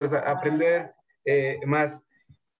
pues, aprender eh, más.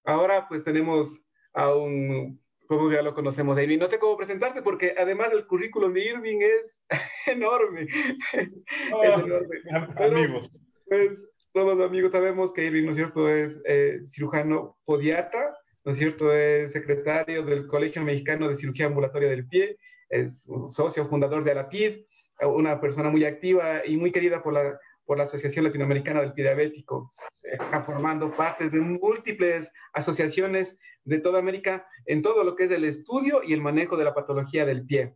Ahora pues tenemos a un, todos ya lo conocemos, Irving. No sé cómo presentarte porque además el currículum de Irving es enorme. es ah, enorme. amigos. Pues todos los amigos sabemos que Irving, ¿no es cierto?, es eh, cirujano podiatra, ¿no es cierto?, es secretario del Colegio Mexicano de Cirugía Ambulatoria del Pie, es socio fundador de ALAPID, una persona muy activa y muy querida por la, por la Asociación Latinoamericana del Diabético. Está formando parte de múltiples asociaciones de toda América en todo lo que es el estudio y el manejo de la patología del pie.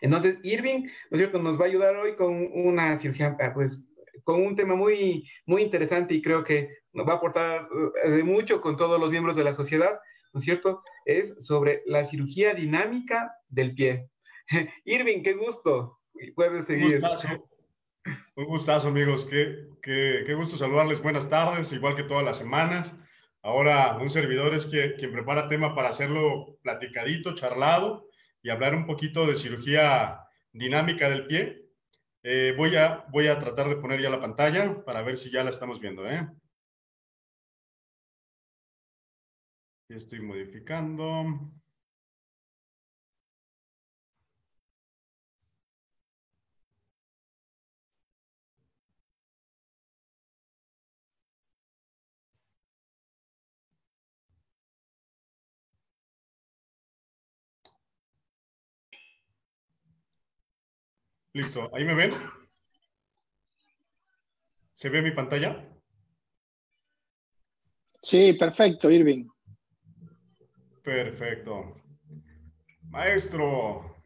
Entonces, Irving, ¿no es cierto?, nos va a ayudar hoy con una cirugía, pues, con un tema muy, muy interesante y creo que nos va a aportar eh, de mucho con todos los miembros de la sociedad, ¿no es cierto? Es sobre la cirugía dinámica del pie. Irving, qué gusto. Puedes seguir. Gustazo, un gustazo amigos. Qué, qué, qué, gusto saludarles. Buenas tardes, igual que todas las semanas. Ahora, un servidor es quien, quien prepara tema para hacerlo platicadito, charlado y hablar un poquito de cirugía dinámica del pie. Eh, voy, a, voy a tratar de poner ya la pantalla para ver si ya la estamos viendo. ¿eh? Estoy modificando. Listo, ¿ahí me ven? ¿Se ve mi pantalla? Sí, perfecto, Irving. Perfecto. Maestro.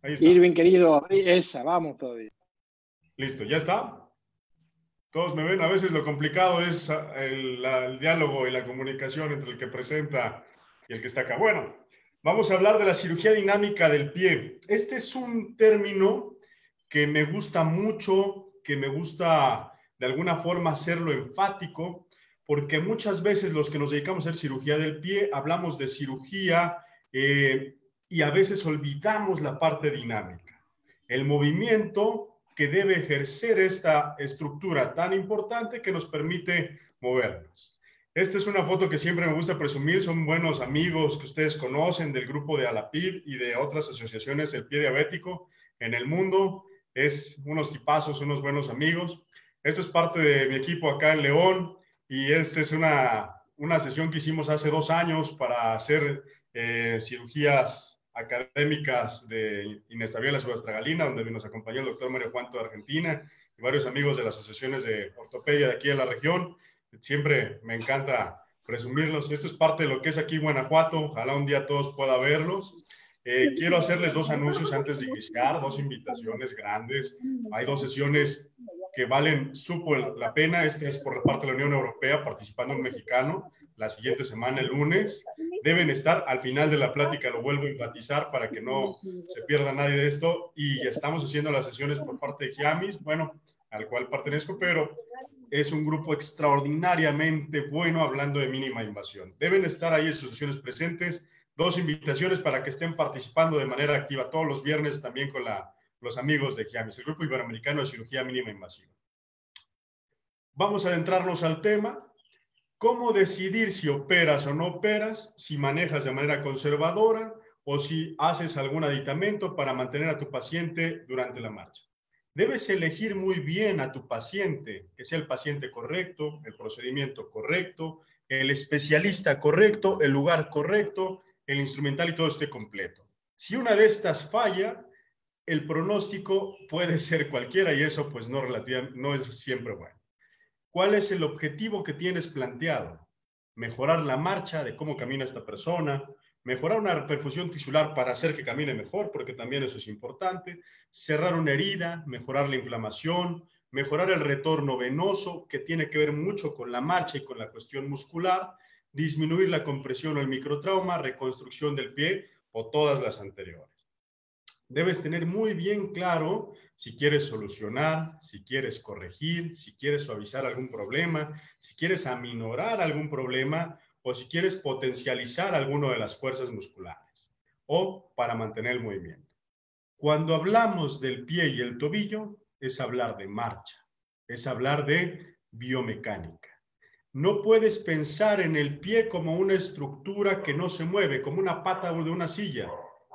Ahí está. Irving, querido, esa, vamos todavía. Listo, ¿ya está? Todos me ven. A veces lo complicado es el, el diálogo y la comunicación entre el que presenta y el que está acá. Bueno, Vamos a hablar de la cirugía dinámica del pie. Este es un término que me gusta mucho, que me gusta de alguna forma hacerlo enfático, porque muchas veces los que nos dedicamos a hacer cirugía del pie hablamos de cirugía eh, y a veces olvidamos la parte dinámica, el movimiento que debe ejercer esta estructura tan importante que nos permite movernos. Esta es una foto que siempre me gusta presumir, son buenos amigos que ustedes conocen del grupo de Alapid y de otras asociaciones del pie diabético en el mundo. Es unos tipazos, unos buenos amigos. Esto es parte de mi equipo acá en León y esta es una, una sesión que hicimos hace dos años para hacer eh, cirugías académicas de inestabilidad subastragalina, donde nos acompañó el doctor Mario Juanto de Argentina y varios amigos de las asociaciones de ortopedia de aquí en la región. Siempre me encanta presumirlos. Esto es parte de lo que es aquí Guanajuato. Ojalá un día todos puedan verlos. Eh, quiero hacerles dos anuncios antes de iniciar, dos invitaciones grandes. Hay dos sesiones que valen súper la pena. Esta es por parte de la Unión Europea, participando un mexicano. La siguiente semana, el lunes, deben estar al final de la plática. Lo vuelvo a enfatizar para que no se pierda nadie de esto. Y estamos haciendo las sesiones por parte de Giamis, bueno, al cual pertenezco, pero es un grupo extraordinariamente bueno hablando de mínima invasión. Deben estar ahí asociaciones presentes. Dos invitaciones para que estén participando de manera activa todos los viernes también con los amigos de GIAMIS, el Grupo Iberoamericano de Cirugía Mínima Invasiva. Vamos a adentrarnos al tema. ¿Cómo decidir si operas o no operas? Si manejas de manera conservadora o si haces algún aditamento para mantener a tu paciente durante la marcha. Debes elegir muy bien a tu paciente, que sea el paciente correcto, el procedimiento correcto, el especialista correcto, el lugar correcto, el instrumental y todo esté completo. Si una de estas falla, el pronóstico puede ser cualquiera y eso pues no, no es siempre bueno. ¿Cuál es el objetivo que tienes planteado? Mejorar la marcha de cómo camina esta persona, mejorar una perfusión tisular para hacer que camine mejor, porque también eso es importante, cerrar una herida, mejorar la inflamación, mejorar el retorno venoso, que tiene que ver mucho con la marcha y con la cuestión muscular, disminuir la compresión o el microtrauma, reconstrucción del pie o todas las anteriores. Debes tener muy bien claro si quieres solucionar, si quieres corregir, si quieres suavizar algún problema, si quieres aminorar algún problema o si quieres potencializar alguna de las fuerzas musculares o para mantener el movimiento. Cuando hablamos del pie y el tobillo, es hablar de marcha, es hablar de biomecánica. No puedes pensar en el pie como una estructura que no se mueve, como una pata de una silla,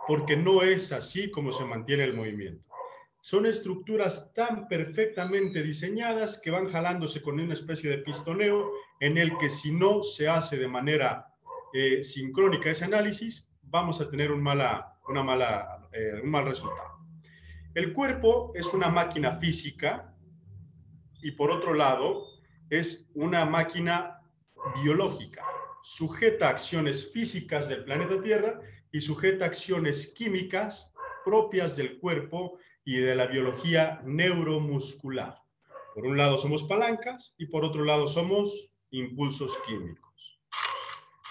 porque no es así como se mantiene el movimiento. Son estructuras tan perfectamente diseñadas que van jalándose con una especie de pistoneo en el que si no se hace de manera eh, sincrónica ese análisis, vamos a tener un, mala, una mala, eh, un mal resultado. El cuerpo es una máquina física y por otro lado es una máquina biológica, sujeta a acciones físicas del planeta Tierra y sujeta a acciones químicas propias del cuerpo y de la biología neuromuscular. Por un lado somos palancas y por otro lado somos impulsos químicos.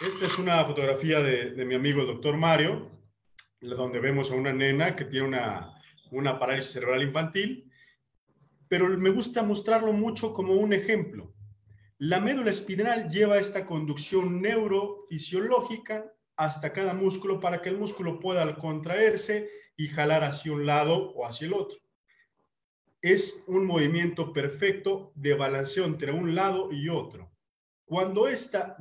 Esta es una fotografía de, mi amigo el doctor Mario, donde vemos a una nena que tiene una, parálisis cerebral infantil, pero me gusta mostrarlo mucho como un ejemplo. La médula espinal lleva esta conducción neurofisiológica hasta cada músculo para que el músculo pueda contraerse y jalar hacia un lado o hacia el otro. Es un movimiento perfecto de balanceo entre un lado y otro. Cuando esta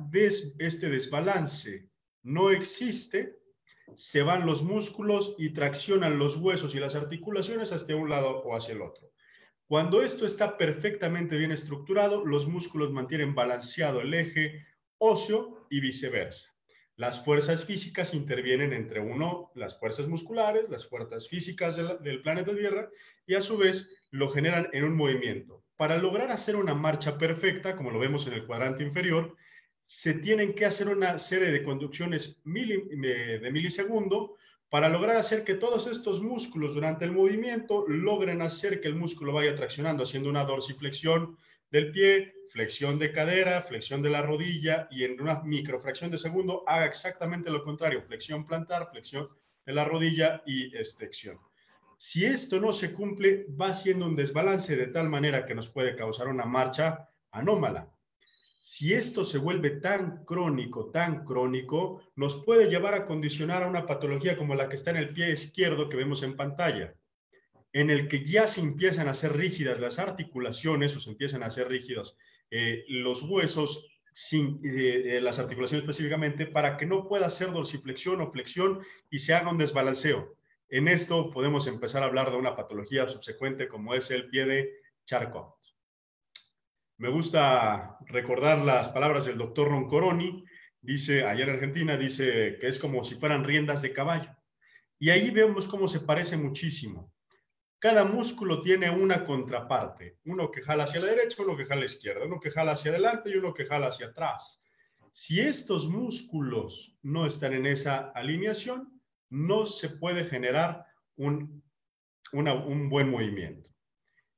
este desbalance no existe, se van los músculos y traccionan los huesos y las articulaciones hacia un lado o hacia el otro. Cuando esto está perfectamente bien estructurado, los músculos mantienen balanceado el eje óseo y viceversa. Las fuerzas físicas intervienen entre uno, las fuerzas musculares, las fuerzas físicas del, planeta Tierra, y a su vez lo generan en un movimiento. Para lograr hacer una marcha perfecta, como lo vemos en el cuadrante inferior, se tienen que hacer una serie de conducciones de milisegundo para lograr hacer que todos estos músculos durante el movimiento logren hacer que el músculo vaya traccionando, haciendo una dorsiflexión del pie, flexión de cadera, flexión de la rodilla y en una microfracción de segundo haga exactamente lo contrario, flexión plantar, flexión de la rodilla y extensión. Si esto no se cumple, va siendo un desbalance de tal manera que nos puede causar una marcha anómala. Si esto se vuelve tan crónico, tan crónico, nos puede llevar a condicionar a una patología como la que está en el pie izquierdo que vemos en pantalla, en el que ya se empiezan a hacer rígidas las articulaciones o se empiezan a hacer rígidos eh, los huesos, sin, eh, eh, las articulaciones específicamente, para que no pueda hacer dorsiflexión o flexión y se haga un desbalanceo. En esto podemos empezar a hablar de una patología subsecuente como es el pie de Charcot. Me gusta recordar las palabras del doctor Roncoroni, dice, ayer en Argentina, dice que es como si fueran riendas de caballo. Y ahí vemos cómo se parece muchísimo. Cada músculo tiene una contraparte, uno que jala hacia la derecha, uno que jala a la izquierda, uno que jala hacia adelante y uno que jala hacia atrás. Si estos músculos no están en esa alineación, no se puede generar un, un buen movimiento.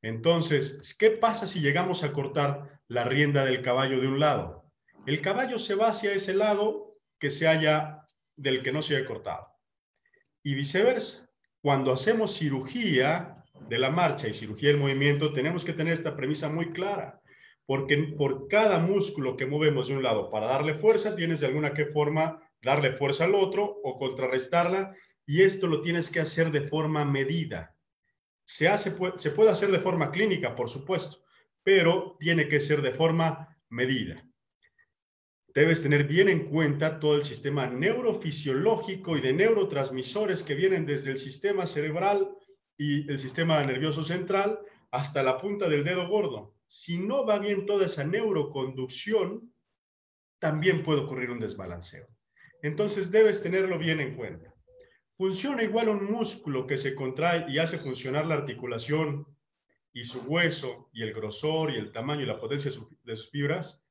Entonces, ¿qué pasa si llegamos a cortar la rienda del caballo de un lado? El caballo se va hacia ese lado que se haya del que no se haya cortado. Y viceversa cuando hacemos cirugía de la marcha y cirugía del movimiento, tenemos que tener esta premisa muy clara, porque por cada músculo que movemos de un lado para darle fuerza, tienes de alguna que forma darle fuerza al otro o contrarrestarla, y esto lo tienes que hacer de forma medida. Se, hace, se puede hacer de forma clínica, por supuesto, pero tiene que ser de forma medida debes tener bien en cuenta todo el sistema neurofisiológico y de neurotransmisores que vienen desde el sistema cerebral y el sistema nervioso central hasta la punta del dedo gordo. Si no va bien toda esa neuroconducción, también puede ocurrir un desbalanceo. Entonces debes tenerlo bien en cuenta. Funciona igual un músculo que se contrae y hace funcionar la articulación y su hueso y el grosor y el tamaño y la potencia de sus fibras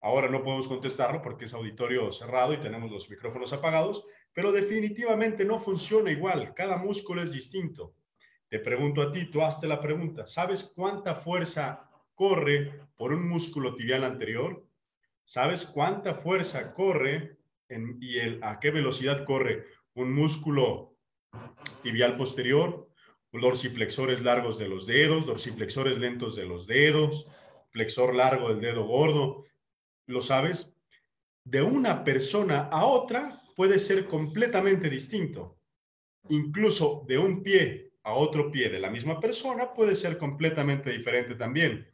Ahora no podemos contestarlo porque es auditorio cerrado y tenemos los micrófonos apagados, pero definitivamente no funciona igual. Cada músculo es distinto. Te pregunto a ti, tú hazte la pregunta. ¿Sabes cuánta fuerza corre por un músculo tibial anterior? ¿Sabes cuánta fuerza corre y a qué velocidad corre un músculo tibial posterior? Dorsiflexores largos de los dedos, dorsiflexores lentos de los dedos, flexor largo del dedo gordo lo sabes, de una persona a otra puede ser completamente distinto. Incluso de un pie a otro pie de la misma persona puede ser completamente diferente también.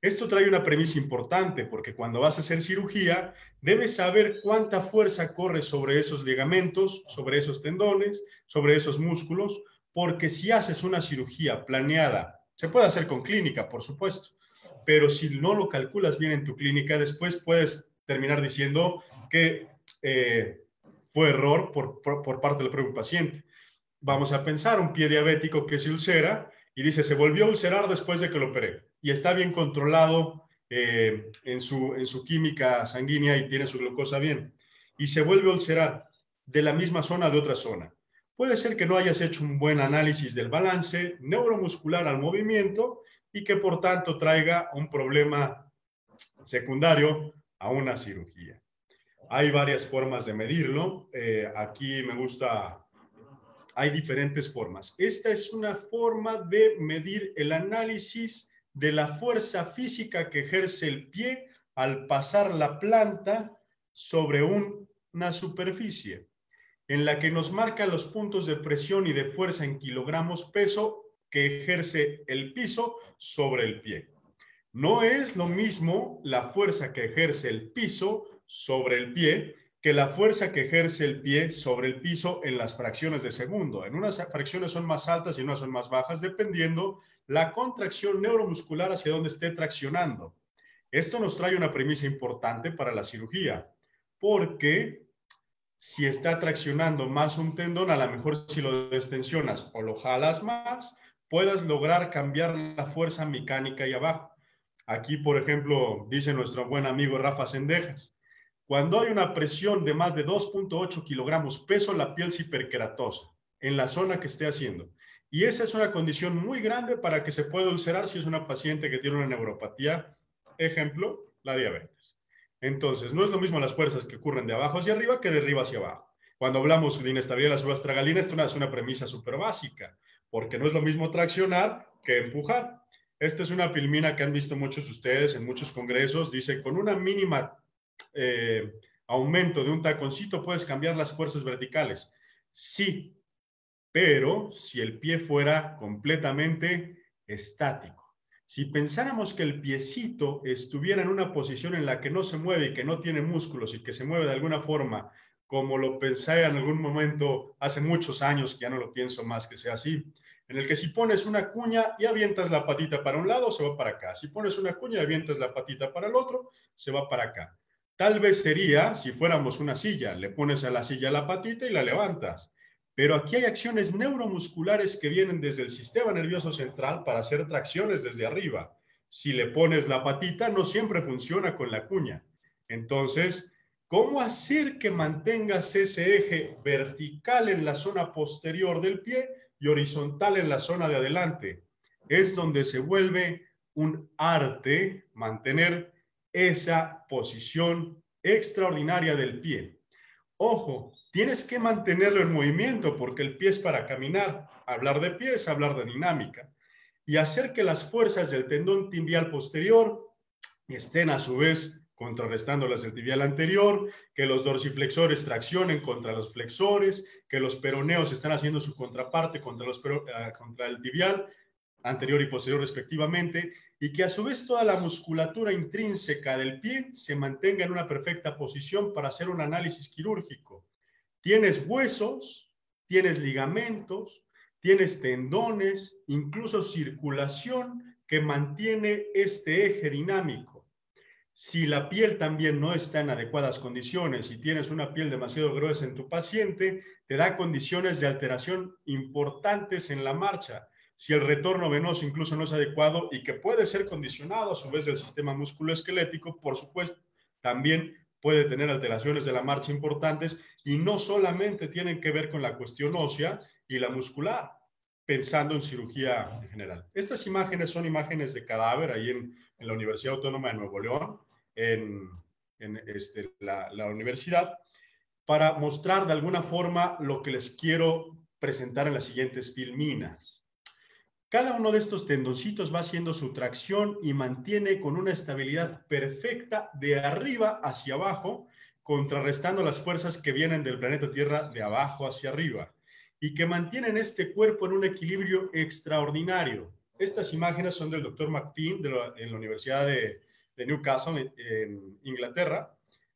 Esto trae una premisa importante porque cuando vas a hacer cirugía, debes saber cuánta fuerza corre sobre esos ligamentos, sobre esos tendones, sobre esos músculos, porque si haces una cirugía planeada, se puede hacer con clínica, por supuesto, pero si no lo calculas bien en tu clínica, después puedes terminar diciendo que eh, fue error por, por parte del propio paciente. Vamos a pensar un pie diabético que se ulcera y dice, se volvió a ulcerar después de que lo operé y está bien controlado eh, en, su, en su química sanguínea y tiene su glucosa bien, y se vuelve a ulcerar de la misma zona de otra zona. Puede ser que no hayas hecho un buen análisis del balance neuromuscular al movimiento y que por tanto traiga un problema secundario a una cirugía. Hay varias formas de medirlo. Eh, aquí me gusta hay diferentes formas. Esta es una forma de medir el análisis de la fuerza física que ejerce el pie al pasar la planta sobre una superficie, en la que nos marca los puntos de presión y de fuerza en kilogramos peso que ejerce el piso sobre el pie. No es lo mismo la fuerza que ejerce el piso sobre el pie que la fuerza que ejerce el pie sobre el piso en las fracciones de segundo. En unas fracciones son más altas y en unas son más bajas, dependiendo la contracción neuromuscular hacia donde esté traccionando. Esto nos trae una premisa importante para la cirugía, porque si está traccionando más un tendón, a lo mejor si lo destensionas o lo jalas más, puedas lograr cambiar la fuerza mecánica ahí abajo. Aquí, por ejemplo, dice nuestro buen amigo Rafa Sendejas, cuando hay una presión de más de 2.8 kilogramos peso, la piel se hiperkeratosa en la zona que esté haciendo. Y esa es una condición muy grande para que se pueda ulcerar si es una paciente que tiene una neuropatía, ejemplo, la diabetes. Entonces, no es lo mismo las fuerzas que ocurren de abajo hacia arriba que de arriba hacia abajo. Cuando hablamos de inestabilidad de la subastragalina, esto es una premisa súper básica, porque no es lo mismo traccionar que empujar. Esta es una filmina que han visto muchos ustedes en muchos congresos. Dice, con una mínima eh, aumento de un taconcito, puedes cambiar las fuerzas verticales. Sí, pero si el pie fuera completamente estático. Si pensáramos que el piecito estuviera en una posición en la que no se mueve y que no tiene músculos y que se mueve de alguna forma, como lo pensé en algún momento hace muchos años, que ya no lo pienso más que sea así, en el que si pones una cuña y avientas la patita para un lado, se va para acá. Si pones una cuña y avientas la patita para el otro, se va para acá. Tal vez sería si fuéramos una silla, le pones a la silla la patita y la levantas. Pero aquí hay acciones neuromusculares que vienen desde el sistema nervioso central para hacer tracciones desde arriba. Si le pones la patita, no siempre funciona con la cuña. Entonces, ¿cómo hacer que mantengas ese eje vertical en la zona posterior del pie y horizontal en la zona de adelante? Es donde se vuelve un arte mantener esa posición extraordinaria del pie. Ojo, tienes que mantenerlo en movimiento porque el pie es para caminar. Hablar de pie es hablar de dinámica. Y hacer que las fuerzas del tendón tibial posterior estén a su vez contrarrestando las del tibial anterior, que los dorsiflexores traccionen contra los flexores, que los peroneos están haciendo su contraparte contra, los, eh, contra el tibial anterior y posterior respectivamente, y que a su vez toda la musculatura intrínseca del pie se mantenga en una perfecta posición para hacer un análisis quirúrgico. Tienes huesos, tienes ligamentos, tienes tendones, incluso circulación que mantiene este eje dinámico. Si la piel también no está en adecuadas condiciones y tienes una piel demasiado gruesa en tu paciente, te da condiciones de alteración importantes en la marcha si el retorno venoso incluso no es adecuado y que puede ser condicionado a su vez del sistema musculoesquelético, por supuesto, también puede tener alteraciones de la marcha importantes y no solamente tienen que ver con la cuestión ósea y la muscular, pensando en cirugía en general. Estas imágenes son imágenes de cadáver ahí en, la Universidad Autónoma de Nuevo León, en, este, la, universidad, para mostrar de alguna forma lo que les quiero presentar en las siguientes filminas. Cada uno de estos tendoncitos va haciendo su tracción y mantiene con una estabilidad perfecta de arriba hacia abajo, contrarrestando las fuerzas que vienen del planeta Tierra de abajo hacia arriba. y que mantienen este cuerpo en un equilibrio extraordinario. Estas imágenes son del doctor McPean de en la Universidad de, Newcastle, en, Inglaterra.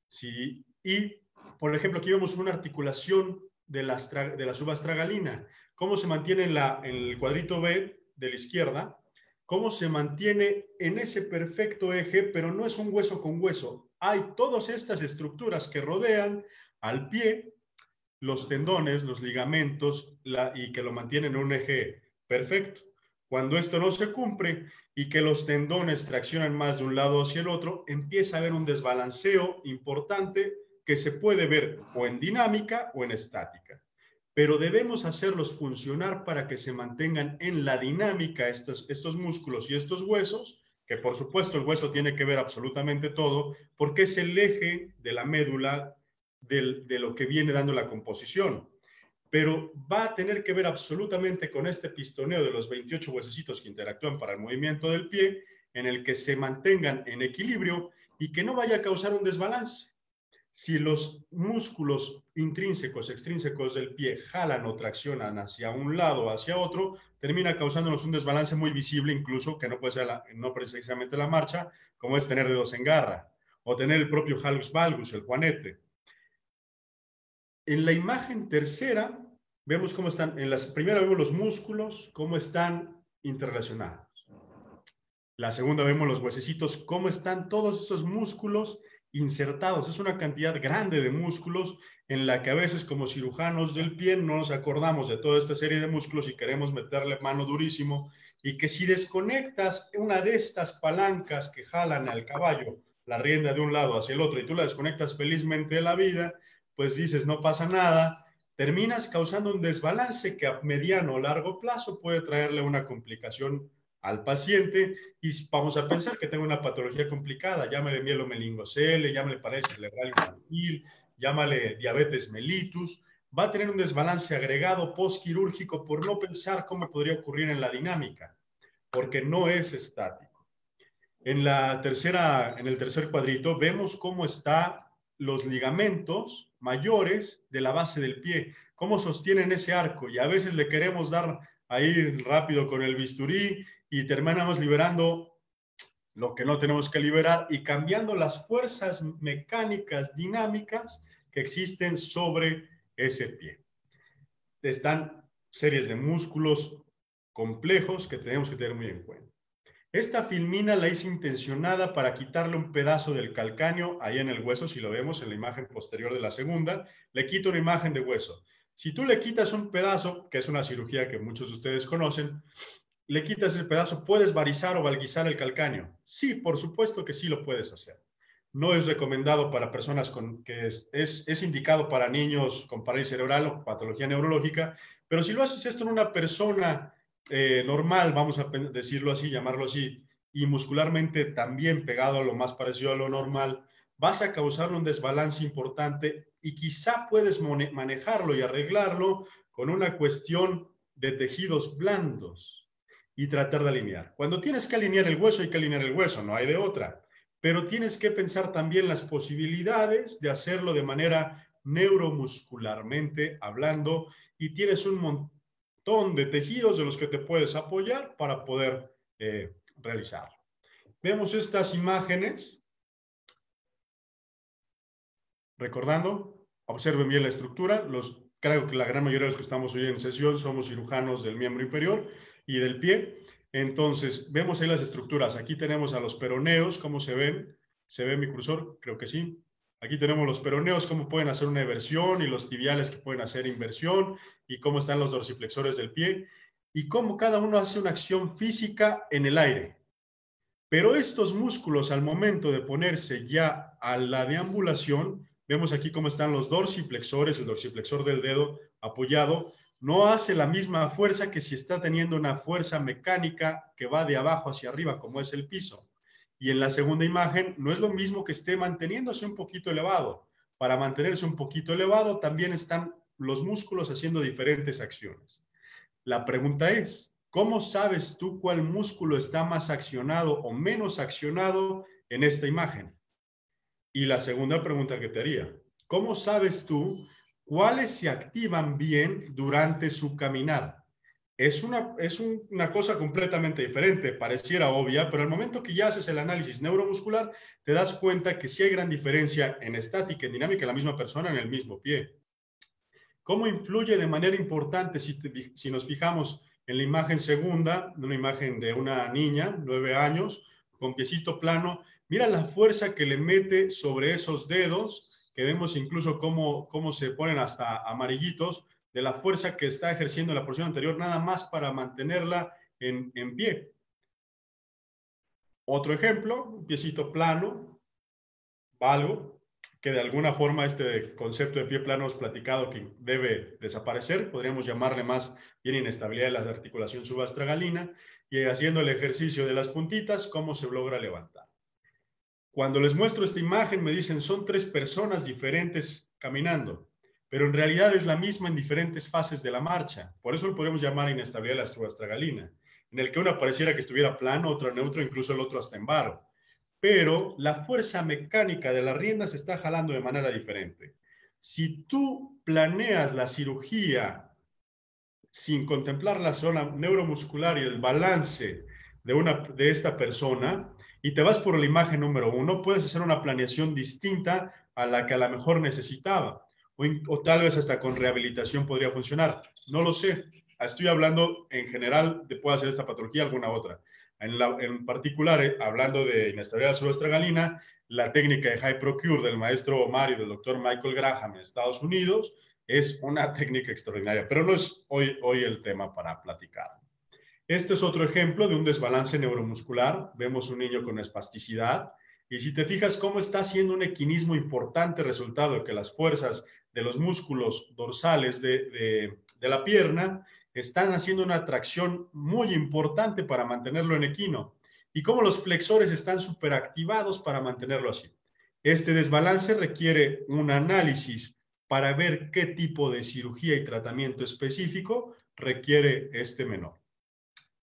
Sí, y, por ejemplo, aquí vemos una articulación de la, de la subastragalina. Cómo se mantiene en, la, en el cuadrito B de la izquierda, cómo se mantiene en ese perfecto eje, pero no es un hueso con hueso. Hay todas estas estructuras que rodean al pie, los tendones, los ligamentos, y que lo mantienen en un eje perfecto. Cuando esto no se cumple y que los tendones traccionan más de un lado hacia el otro, empieza a haber un desbalanceo importante que se puede ver o en dinámica o en estática. Pero debemos hacerlos funcionar para que se mantengan en la dinámica estos, estos músculos y estos huesos, que por supuesto el hueso tiene que ver absolutamente todo, porque es el eje de la médula de lo que viene dando la composición pero va a tener que ver absolutamente con este pistoneo de los 28 huesecitos que interactúan para el movimiento del pie, en el que se mantengan en equilibrio y que no vaya a causar un desbalance. Si los músculos intrínsecos, extrínsecos del pie jalan o traccionan hacia un lado o hacia otro, termina causándonos un desbalance muy visible, incluso que no puede ser no precisamente la marcha, como es tener dedos en garra o tener el propio halus valgus, el juanete en la imagen tercera, vemos cómo están, en la primera vemos los músculos, cómo están interrelacionados. La segunda vemos los huesecitos, cómo están todos esos músculos insertados. Es una cantidad grande de músculos en la que a veces como cirujanos del pie no nos acordamos de toda esta serie de músculos y queremos meterle mano durísimo y que si desconectas una de estas palancas que jalan al caballo la rienda de un lado hacia el otro y tú la desconectas felizmente de la vida, pues dices, no pasa nada, terminas causando un desbalance que a mediano o largo plazo puede traerle una complicación al paciente y vamos a pensar que tengo una patología complicada, llámale mielomeningocele, llámale parálisis cerebral infantil, llámale diabetes mellitus, va a tener un desbalance agregado postquirúrgico por no pensar cómo podría ocurrir en la dinámica, porque no es estático. En, la tercera, en el tercer cuadrito vemos cómo está los ligamentos mayores de la base del pie, cómo sostienen ese arco y a veces le queremos dar ahí rápido con el bisturí y terminamos liberando lo que no tenemos que liberar y cambiando las fuerzas mecánicas dinámicas que existen sobre ese pie. Están series de músculos complejos que tenemos que tener muy en cuenta. Esta filmina la hice intencionada para quitarle un pedazo del calcáneo ahí en el hueso, si lo vemos en la imagen posterior de la segunda, le quito una imagen de hueso. Si tú le quitas un pedazo, que es una cirugía que muchos de ustedes conocen, le quitas el pedazo, ¿puedes varizar o valguizar el calcáneo? Sí, por supuesto que sí lo puedes hacer. No es recomendado para personas con que es, es, es indicado para niños con parálisis cerebral o patología neurológica, pero si lo haces esto en una persona eh, normal, vamos a decirlo así, llamarlo así, y muscularmente también pegado a lo más parecido a lo normal, vas a causar un desbalance importante y quizá puedes manejarlo y arreglarlo con una cuestión de tejidos blandos y tratar de alinear. Cuando tienes que alinear el hueso, hay que alinear el hueso, no hay de otra. Pero tienes que pensar también las posibilidades de hacerlo de manera neuromuscularmente hablando y tienes un montón de tejidos de los que te puedes apoyar para poder eh, realizarlo. Vemos estas imágenes. Recordando, observen bien la estructura. Los, creo que la gran mayoría de los que estamos hoy en sesión somos cirujanos del miembro inferior y del pie. Entonces, vemos ahí las estructuras. Aquí tenemos a los peroneos, ¿cómo se ven? ¿Se ve mi cursor? Creo que sí. Aquí tenemos los peroneos, cómo pueden hacer una eversión y los tibiales que pueden hacer inversión y cómo están los dorsiflexores del pie y cómo cada uno hace una acción física en el aire. Pero estos músculos al momento de ponerse ya a la deambulación, vemos aquí cómo están los dorsiflexores, el dorsiflexor del dedo apoyado, no hace la misma fuerza que si está teniendo una fuerza mecánica que va de abajo hacia arriba, como es el piso. Y en la segunda imagen no es lo mismo que esté manteniéndose un poquito elevado. Para mantenerse un poquito elevado también están los músculos haciendo diferentes acciones. La pregunta es, ¿cómo sabes tú cuál músculo está más accionado o menos accionado en esta imagen? Y la segunda pregunta que te haría, ¿cómo sabes tú cuáles se activan bien durante su caminar. Es una, es una cosa completamente diferente, pareciera obvia, pero al momento que ya haces el análisis neuromuscular, te das cuenta que sí hay gran diferencia en estática en dinámica la misma persona en el mismo pie. ¿Cómo influye de manera importante si, si nos fijamos en la imagen segunda, una imagen de una niña, nueve años, con piecito plano? Mira la fuerza que le mete sobre esos dedos, que vemos incluso cómo, cómo se ponen hasta amarillitos, de la fuerza que está ejerciendo la porción anterior, nada más para mantenerla en, en pie. Otro ejemplo, un piecito plano, valgo, que de alguna forma este concepto de pie plano es platicado que debe desaparecer, podríamos llamarle más bien inestabilidad de la articulación subastragalina, y haciendo el ejercicio de las puntitas, cómo se logra levantar. Cuando les muestro esta imagen, me dicen, son tres personas diferentes caminando pero en realidad es la misma en diferentes fases de la marcha. Por eso lo podemos llamar inestabilidad de la subastragalina, en el que uno pareciera que estuviera plano, otro neutro, incluso el otro hasta en varo. Pero la fuerza mecánica de la rienda se está jalando de manera diferente. Si tú planeas la cirugía sin contemplar la zona neuromuscular y el balance de, una, de esta persona, y te vas por la imagen número uno, puedes hacer una planeación distinta a la que a lo mejor necesitaba o, tal vez hasta con rehabilitación podría funcionar. No lo sé. Estoy hablando en general de puede hacer esta patología alguna otra. En, particular, eh, hablando de inestabilidad subestragalina, la técnica de High Procure del maestro Omar y del doctor Michael Graham en Estados Unidos es una técnica extraordinaria, pero no es hoy, hoy el tema para platicar. Este es otro ejemplo de un desbalance neuromuscular. Vemos un niño con espasticidad y si te fijas cómo está haciendo un equinismo importante resultado que las fuerzas de los músculos dorsales de, la pierna están haciendo una tracción muy importante para mantenerlo en equino y cómo los flexores están superactivados para mantenerlo así. Este desbalance requiere un análisis para ver qué tipo de cirugía y tratamiento específico requiere este menor.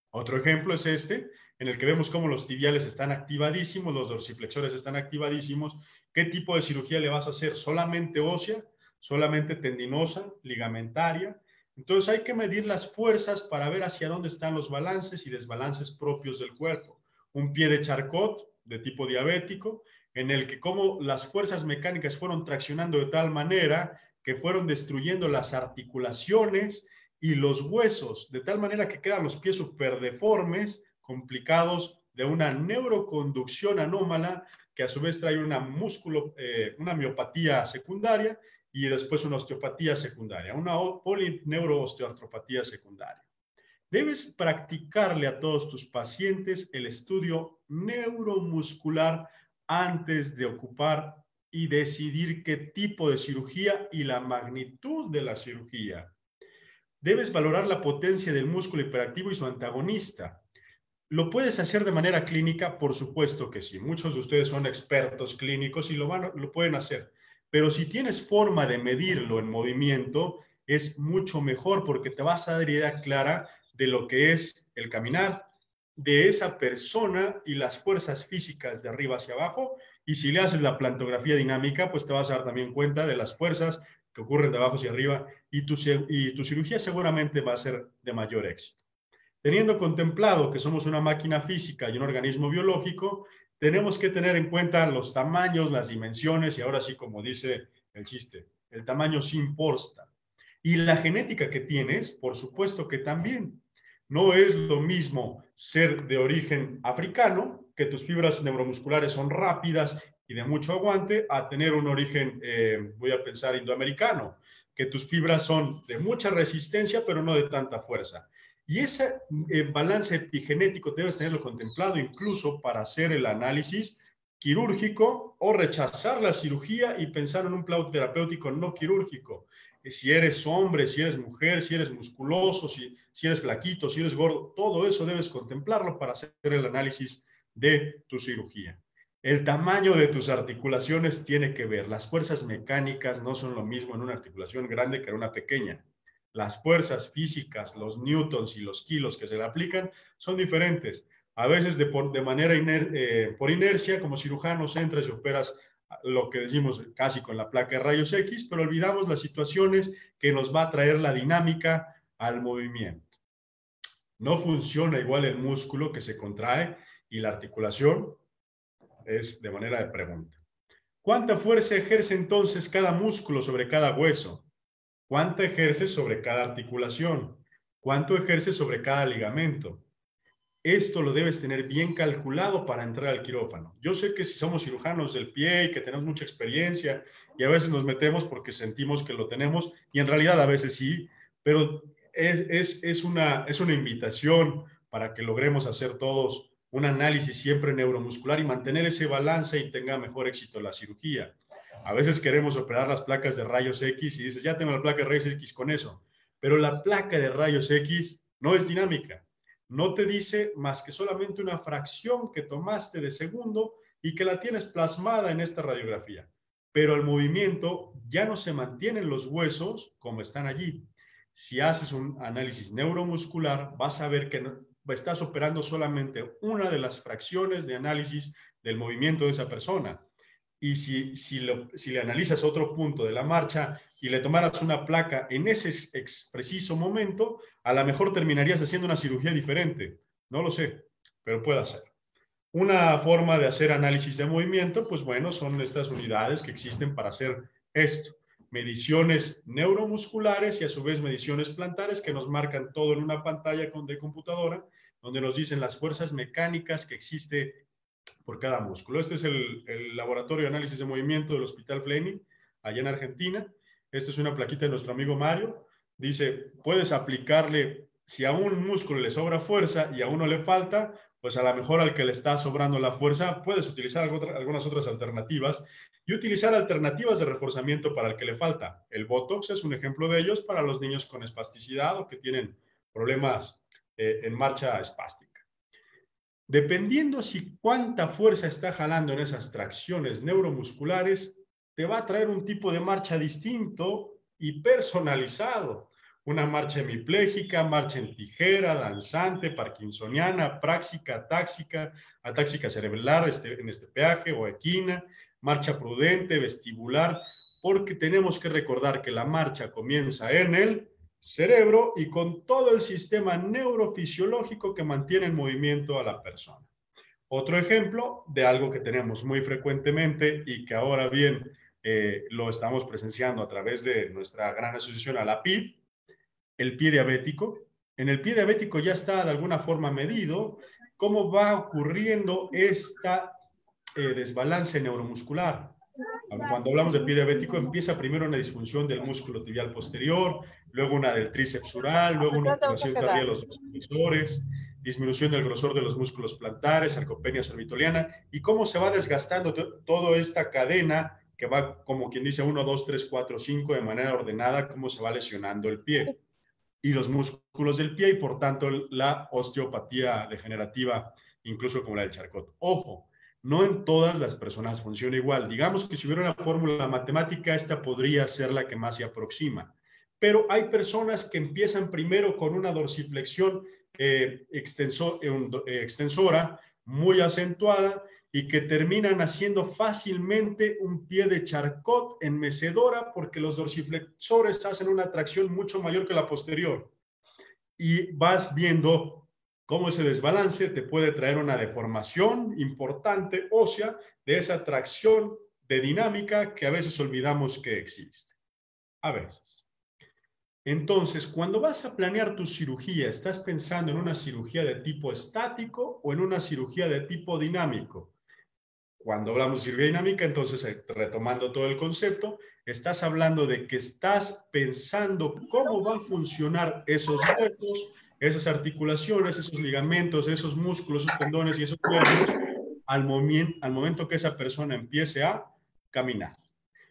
Otro ejemplo es este, en el que vemos cómo los tibiales están activadísimos, los dorsiflexores están activadísimos. ¿Qué tipo de cirugía le vas a hacer? ¿Solamente ósea? Solamente tendinosa, ligamentaria. Entonces hay que medir las fuerzas para ver hacia dónde están los balances y desbalances propios del cuerpo. Un pie de Charcot de tipo diabético, en el que como las fuerzas mecánicas fueron traccionando de tal manera que fueron destruyendo las articulaciones y los huesos, de tal manera que quedan los pies superdeformes, complicados de una neuroconducción anómala que a su vez trae una eh, una miopatía secundaria y después una osteopatía secundaria, una polineuroosteoartropatía secundaria. Debes practicarle a todos tus pacientes el estudio neuromuscular antes de ocupar y decidir qué tipo de cirugía y la magnitud de la cirugía. Debes valorar la potencia del músculo hiperactivo y su antagonista. ¿Lo puedes hacer de manera clínica? Por supuesto que sí. Muchos de ustedes son expertos clínicos y lo, lo pueden hacer. Pero si tienes forma de medirlo en movimiento, es mucho mejor porque te vas a dar idea clara de lo que es el caminar de esa persona y las fuerzas físicas de arriba hacia abajo. Y si le haces la plantografía dinámica, pues te vas a dar también cuenta de las fuerzas que ocurren de abajo hacia arriba y tu, y tu cirugía seguramente va a ser de mayor éxito. Teniendo contemplado que somos una máquina física y un organismo biológico, tenemos que tener en cuenta los tamaños, las dimensiones y ahora sí, como dice el chiste, el tamaño sí importa. Y la genética que tienes, por supuesto que también. No es lo mismo ser de origen africano, que tus fibras neuromusculares son rápidas y de mucho aguante, a tener un origen, eh, voy a pensar, indoamericano, que tus fibras son de mucha resistencia, pero no de tanta fuerza. Y ese eh, balance epigenético debes tenerlo contemplado incluso para hacer el análisis quirúrgico o rechazar la cirugía y pensar en un plan terapéutico no quirúrgico. Eh, si eres hombre, si eres mujer, si eres musculoso, si, si eres flaquito, si eres gordo, todo eso debes contemplarlo para hacer el análisis de tu cirugía. El tamaño de tus articulaciones tiene que ver. Las fuerzas mecánicas no son lo mismo en una articulación grande que en una pequeña las fuerzas físicas, los newtons y los kilos que se le aplican son diferentes. A veces de, por, manera eh, por inercia, como cirujanos entras y operas lo que decimos casi con la placa de rayos X, pero olvidamos las situaciones que nos va a traer la dinámica al movimiento. No funciona igual el músculo que se contrae y la articulación es de manera de pregunta. ¿Cuánta fuerza ejerce entonces cada músculo sobre cada hueso? ¿Cuánta ejerce sobre cada articulación? ¿Cuánto ejerce sobre cada ligamento? Esto lo debes tener bien calculado para entrar al quirófano. Yo sé que si somos cirujanos del pie y que tenemos mucha experiencia y a veces nos metemos porque sentimos que lo tenemos y en realidad a veces sí, pero es, es, una, es una invitación para que logremos hacer todos un análisis siempre neuromuscular y mantener ese balance y tenga mejor éxito la cirugía. A veces queremos operar las placas de rayos X y dices, ya tengo la placa de rayos X con eso, pero la placa de rayos X no es dinámica no te dice más que solamente una fracción que tomaste de segundo y que la tienes plasmada en esta radiografía. Pero el movimiento ya no se mantienen los huesos como están allí. Si haces un análisis neuromuscular, vas a ver que estás operando solamente una de las fracciones de análisis del movimiento de esa persona. Y si, si, si le analizas otro punto de la marcha y le tomaras una placa en ese preciso momento, a lo mejor terminarías haciendo una cirugía diferente. No lo sé, pero puede ser. Una forma de hacer análisis de movimiento, pues bueno, son estas unidades que existen para hacer esto. Mediciones neuromusculares y a su vez mediciones plantares que nos marcan todo en una pantalla de computadora, donde nos dicen las fuerzas mecánicas que existe por cada músculo. Este es el, laboratorio de análisis de movimiento del Hospital Fleming, allá en Argentina. Esta es una plaquita de nuestro amigo Mario. Dice, puedes aplicarle, si a un músculo le sobra fuerza y a uno le falta, pues a lo mejor al que le está sobrando la fuerza, puedes utilizar algunas otras alternativas y utilizar alternativas de reforzamiento para el que le falta. El Botox es un ejemplo de ellos para los niños con espasticidad o que tienen problemas eh, en marcha espástica. Dependiendo si cuánta fuerza está jalando en esas tracciones neuromusculares, te va a traer un tipo de marcha distinto y personalizado. Una marcha hemipléjica, marcha en tijera, danzante, parkinsoniana, práxica, táxica, atáxica cerebral este, en este peaje o equina, marcha prudente, vestibular, porque tenemos que recordar que la marcha comienza en el cerebro y con todo el sistema neurofisiológico que mantiene en movimiento a la persona. Otro ejemplo de algo que tenemos muy frecuentemente y que ahora bien eh, lo estamos presenciando a través de nuestra gran asociación a la PID, el pie diabético. En el pie diabético ya está de alguna forma medido cómo va ocurriendo esta eh, desbalance neuromuscular. Cuando hablamos de pie diabético, empieza primero una disfunción del músculo tibial posterior, luego una del tríceps ural, luego una disminución de los flexores, disminución del grosor de los músculos plantares, sarcopenia cervitoliana, y cómo se va desgastando toda esta cadena que va como quien dice 1, 2, 3, 4, 5 de manera ordenada, cómo se va lesionando el pie y los músculos del pie y por tanto la osteopatía degenerativa, incluso como la del Charcot. Ojo, no en todas las personas funciona igual. Digamos que si hubiera una fórmula matemática, esta podría ser la que más se aproxima. Pero hay personas que empiezan primero con una dorsiflexión eh, eh, extensora muy acentuada y que terminan haciendo fácilmente un pie de charcot en mecedora porque los dorsiflexores hacen una tracción mucho mayor que la posterior. Y vas viendo cómo ese desbalance te puede traer una deformación importante ósea de esa tracción de dinámica que a veces olvidamos que existe. A veces. Entonces, cuando vas a planear tu cirugía, ¿estás pensando en una cirugía de tipo estático o en una cirugía de tipo dinámico? Cuando hablamos de cirugía dinámica, entonces, eh, retomando todo el concepto, estás hablando de que estás pensando cómo va a funcionar esos huesos, esas articulaciones, esos ligamentos, esos músculos, esos tendones y esos cuerpos al, momento, al momento que esa persona empiece a caminar.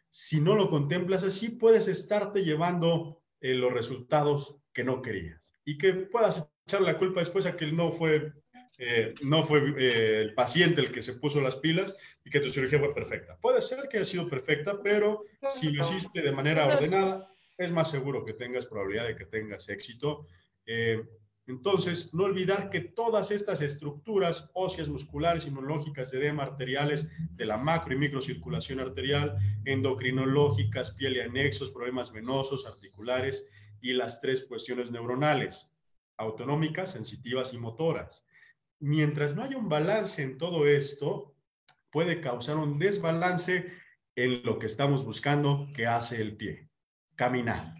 Si no lo contemplas así, puedes estarte llevando eh, los resultados que no querías y que puedas echar la culpa después a que no fue eh, no fue eh, el paciente el que se puso las pilas y que tu cirugía fue perfecta. Puede ser que haya sido perfecta, pero si lo hiciste de manera ordenada, es más seguro que tengas probabilidad de que tengas éxito. Eh, Entonces, no olvidar que todas estas estructuras óseas, musculares, inmunológicas, de edema arteriales, de la macro y microcirculación arterial, endocrinológicas, piel y anexos, problemas venosos, articulares y las tres cuestiones neuronales, autonómicas, sensitivas y motoras. Mientras no haya un balance en todo esto, puede causar un desbalance en lo que estamos buscando que hace el pie. Caminar,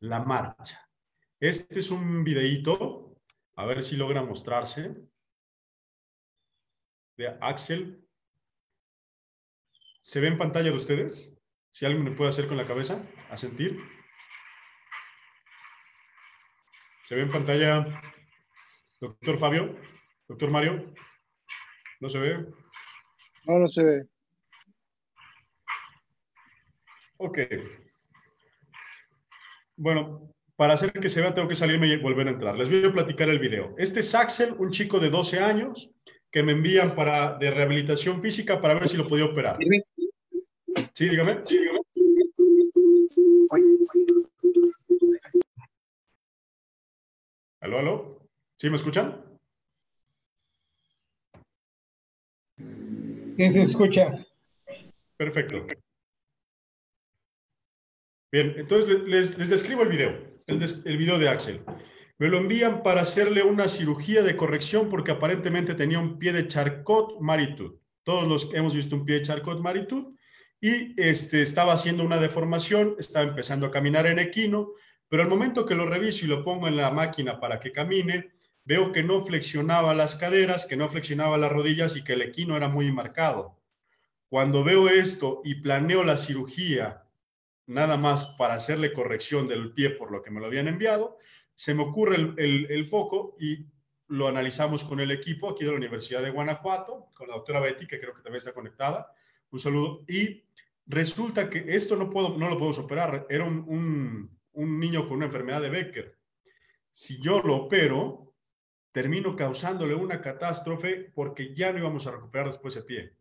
la marcha. Este es un videíto a ver si logra mostrarse. De Axel. ¿Se ve en pantalla de ustedes? Si alguien me puede hacer con la cabeza, a sentir. ¿Se ve en pantalla, doctor Fabio? ¿Doctor Mario? ¿No se ve? No, no se ve. Ok. Bueno, para hacer que se vea, tengo que salirme y volver a entrar. Les voy a platicar el video. Este es Axel, un chico de 12 años que me envían para, de rehabilitación física para ver si lo podía operar. Sí, dígame. Sí, dígame. ¿Aló, aló? ¿Sí me escuchan? Sí, se escucha. Perfecto. Bien, entonces les, les describo el video el, video de Axel. Me lo envían para hacerle una cirugía de corrección porque aparentemente tenía un pie de Charcot Maritud. Todos los hemos visto un pie de Charcot Maritud y este, estaba haciendo una deformación, estaba empezando a caminar en equino, pero al momento que lo reviso y lo pongo en la máquina para que camine, veo que no flexionaba las caderas, que no flexionaba las rodillas y que el equino era muy marcado. Cuando veo esto y planeo la cirugía nada más para hacerle corrección del pie por lo que me lo habían enviado, se me ocurre el, foco y lo analizamos con el equipo aquí de la Universidad de Guanajuato, con la doctora Betty, que creo que también está conectada. Un saludo. Y resulta que esto no, puedo, no lo podemos operar. Era un, un niño con una enfermedad de Becker. Si yo lo opero, termino causándole una catástrofe porque ya no íbamos a recuperar después ese pie.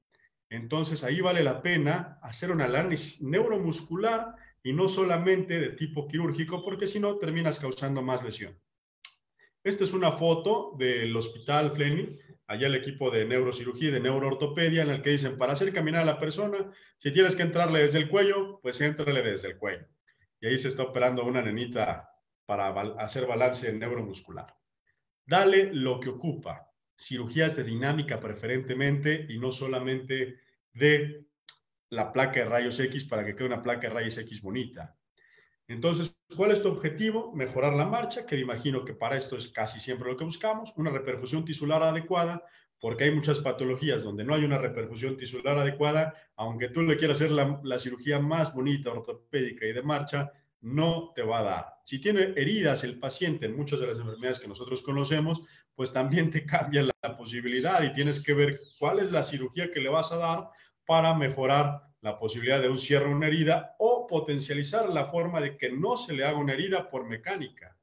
Entonces ahí vale la pena hacer un análisis neuromuscular y no solamente de tipo quirúrgico, porque si no terminas causando más lesión. Esta es una foto del Hospital Fleming, allá el equipo de neurocirugía y de neuroortopedia, en el que dicen, para hacer caminar a la persona, si tienes que entrarle desde el cuello, pues entrale desde el cuello. Y ahí se está operando una nenita para hacer balance neuromuscular. Dale lo que ocupa cirugías de dinámica preferentemente y no solamente de la placa de rayos X para que quede una placa de rayos X bonita. Entonces, ¿cuál es tu objetivo? Mejorar la marcha, que me imagino que para esto es casi siempre lo que buscamos, una reperfusión tisular adecuada, porque hay muchas patologías donde no hay una reperfusión tisular adecuada, aunque tú le quieras hacer la, la cirugía más bonita, ortopédica y de marcha, no te va a dar. Si tiene heridas el paciente en muchas de las enfermedades que nosotros conocemos, pues también te cambia la posibilidad y tienes que ver cuál es la cirugía que le vas a dar para mejorar la posibilidad de un cierre de una herida o potencializar la forma de que no se le haga una herida por mecánica.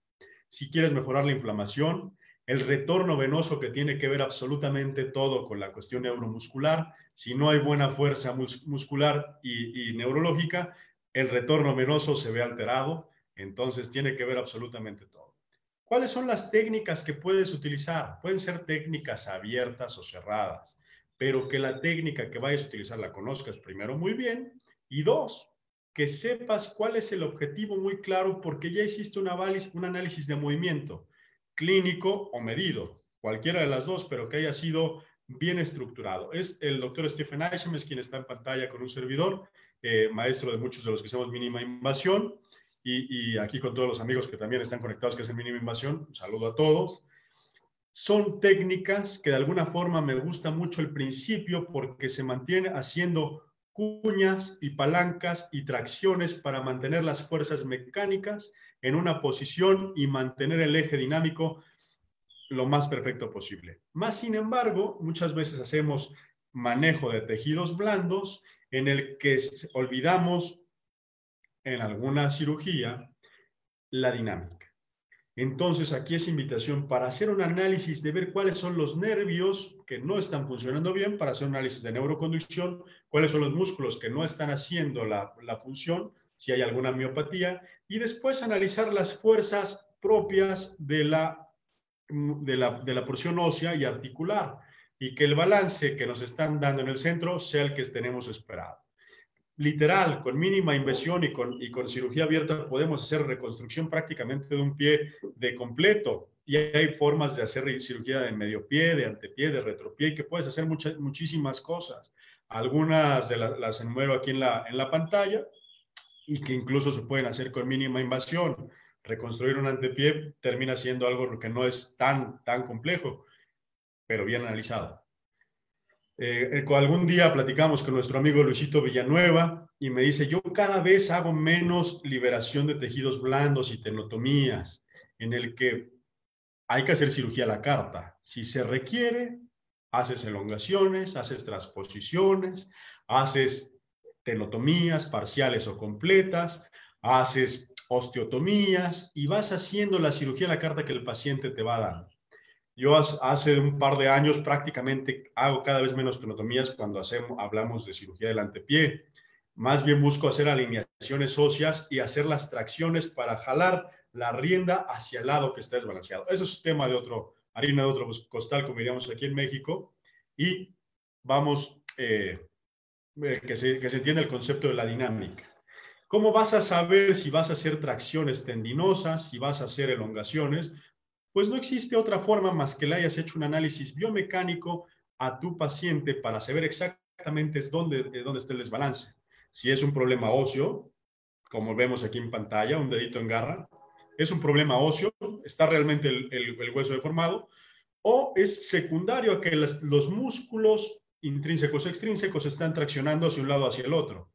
Si quieres mejorar la inflamación, el retorno venoso que tiene que ver absolutamente todo con la cuestión neuromuscular, si no hay buena fuerza muscular y, y neurológica, el retorno venoso se ve alterado, entonces tiene que ver absolutamente todo. ¿Cuáles son las técnicas que puedes utilizar? Pueden ser técnicas abiertas o cerradas, pero que la técnica que vayas a utilizar la conozcas primero muy bien y dos, que sepas cuál es el objetivo muy claro porque ya hiciste un análisis de movimiento clínico o medido, cualquiera de las dos, pero que haya sido bien estructurado. Es el doctor Stephen Isham, es quien está en pantalla con un servidor eh, maestro de muchos de los que hacemos mínima invasión, y, aquí con todos los amigos que también están conectados que hacen mínima invasión, un saludo a todos. Son técnicas que de alguna forma me gusta mucho el principio porque se mantiene haciendo cuñas y palancas y tracciones para mantener las fuerzas mecánicas en una posición y mantener el eje dinámico lo más perfecto posible. Más sin embargo, muchas veces hacemos manejo de tejidos blandos en el que olvidamos en alguna cirugía la dinámica. Entonces, aquí es invitación para hacer un análisis de ver cuáles son los nervios que no están funcionando bien, para hacer un análisis de neuroconducción, cuáles son los músculos que no están haciendo la, la función, si hay alguna miopatía, y después analizar las fuerzas propias de la de la, de la porción ósea y articular y que el balance que nos están dando en el centro sea el que tenemos esperado. Literal, con mínima inversión y con, y con cirugía abierta podemos hacer reconstrucción prácticamente de un pie de completo. Y hay formas de hacer cirugía de medio pie, de antepié, de retropié, y que puedes hacer muchas, muchísimas cosas. Algunas de las, las enuero aquí en la, en la pantalla y que incluso se pueden hacer con mínima invasión reconstruir un antepié termina siendo algo que no es tan, tan complejo, pero bien analizado. Eh, algún día platicamos con nuestro amigo Luisito Villanueva y me dice, yo cada vez hago menos liberación de tejidos blandos y tenotomías, en el que hay que hacer cirugía a la carta. Si se requiere, haces elongaciones, haces transposiciones, haces tenotomías parciales o completas, haces osteotomías y vas haciendo la cirugía a la carta que el paciente te va a dar. Yo hace un par de años prácticamente hago cada vez menos tenotomías cuando hacemos, hablamos de cirugía del antepié. Más bien busco hacer alineaciones óseas y hacer las tracciones para jalar la rienda hacia el lado que está desbalanceado. Eso es tema de otro, harina de otro costal, como diríamos aquí en México. Y vamos, eh, eh, que, se, que se entienda el concepto de la dinámica. ¿Cómo vas a saber si vas a hacer tracciones tendinosas, si vas a hacer elongaciones? Pues no existe otra forma más que le hayas hecho un análisis biomecánico a tu paciente para saber exactamente dónde, dónde está el desbalance. Si es un problema óseo, como vemos aquí en pantalla, un dedito en garra, es un problema óseo, está realmente el, hueso deformado, o es secundario a que los músculos intrínsecos extrínsecos están traccionando hacia un lado hacia el otro.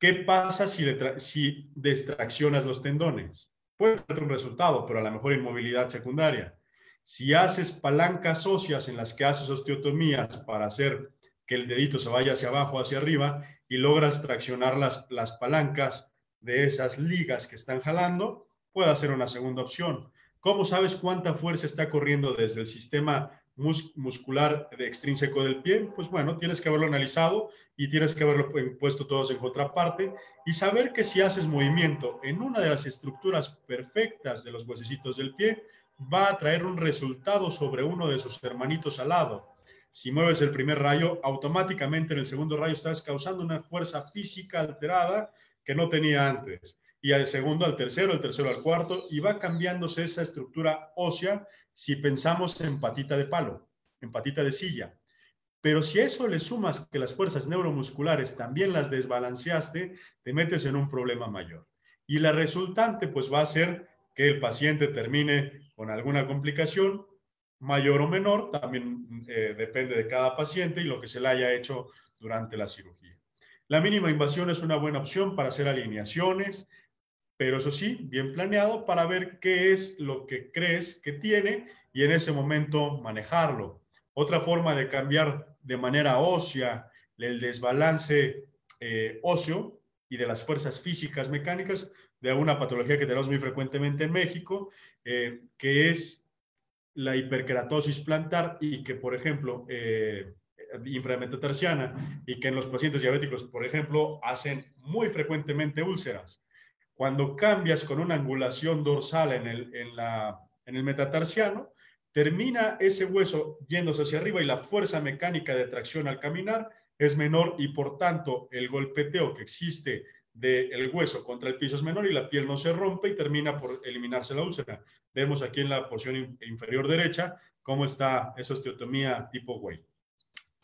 ¿Qué pasa si, si destraccionas los tendones? Puede ser un resultado, pero a lo mejor inmovilidad secundaria. Si haces palancas óseas en las que haces osteotomías para hacer que el dedito se vaya hacia abajo, hacia arriba, y logras traccionar las, las palancas de esas ligas que están jalando, puede ser una segunda opción. ¿Cómo sabes cuánta fuerza está corriendo desde el sistema muscular extrínseco del pie, pues bueno, tienes que haberlo analizado y tienes que haberlo puesto todos en contraparte y saber que si haces movimiento en una de las estructuras perfectas de los huesecitos del pie, va a traer un resultado sobre uno de sus hermanitos al lado. Si mueves el primer rayo, automáticamente en el segundo rayo estás causando una fuerza física alterada que no tenía antes. Y al segundo, al tercero, al tercero, al cuarto, y va cambiándose esa estructura ósea si pensamos en patita de palo, en patita de silla. Pero si a eso le sumas que las fuerzas neuromusculares también las desbalanceaste, te metes en un problema mayor. Y la resultante pues va a ser que el paciente termine con alguna complicación mayor o menor, también eh, depende de cada paciente y lo que se le haya hecho durante la cirugía. La mínima invasión es una buena opción para hacer alineaciones, pero eso sí, bien planeado para ver qué es lo que crees que tiene y en ese momento manejarlo. Otra forma de cambiar de manera ósea el desbalance eh, óseo y de las fuerzas físicas mecánicas de una patología que tenemos muy frecuentemente en México, eh, que es la hiperkeratosis plantar y que, por ejemplo, eh, inframetatarsiana y que en los pacientes diabéticos, por ejemplo, hacen muy frecuentemente úlceras. Cuando cambias con una angulación dorsal en el, metatarsiano, termina ese hueso yéndose hacia arriba y la fuerza mecánica de tracción al caminar es menor y por tanto el golpeteo que existe del hueso contra el piso es menor y la piel no se rompe y termina por eliminarse la úlcera. Vemos aquí en la porción inferior derecha cómo está esa osteotomía tipo Way.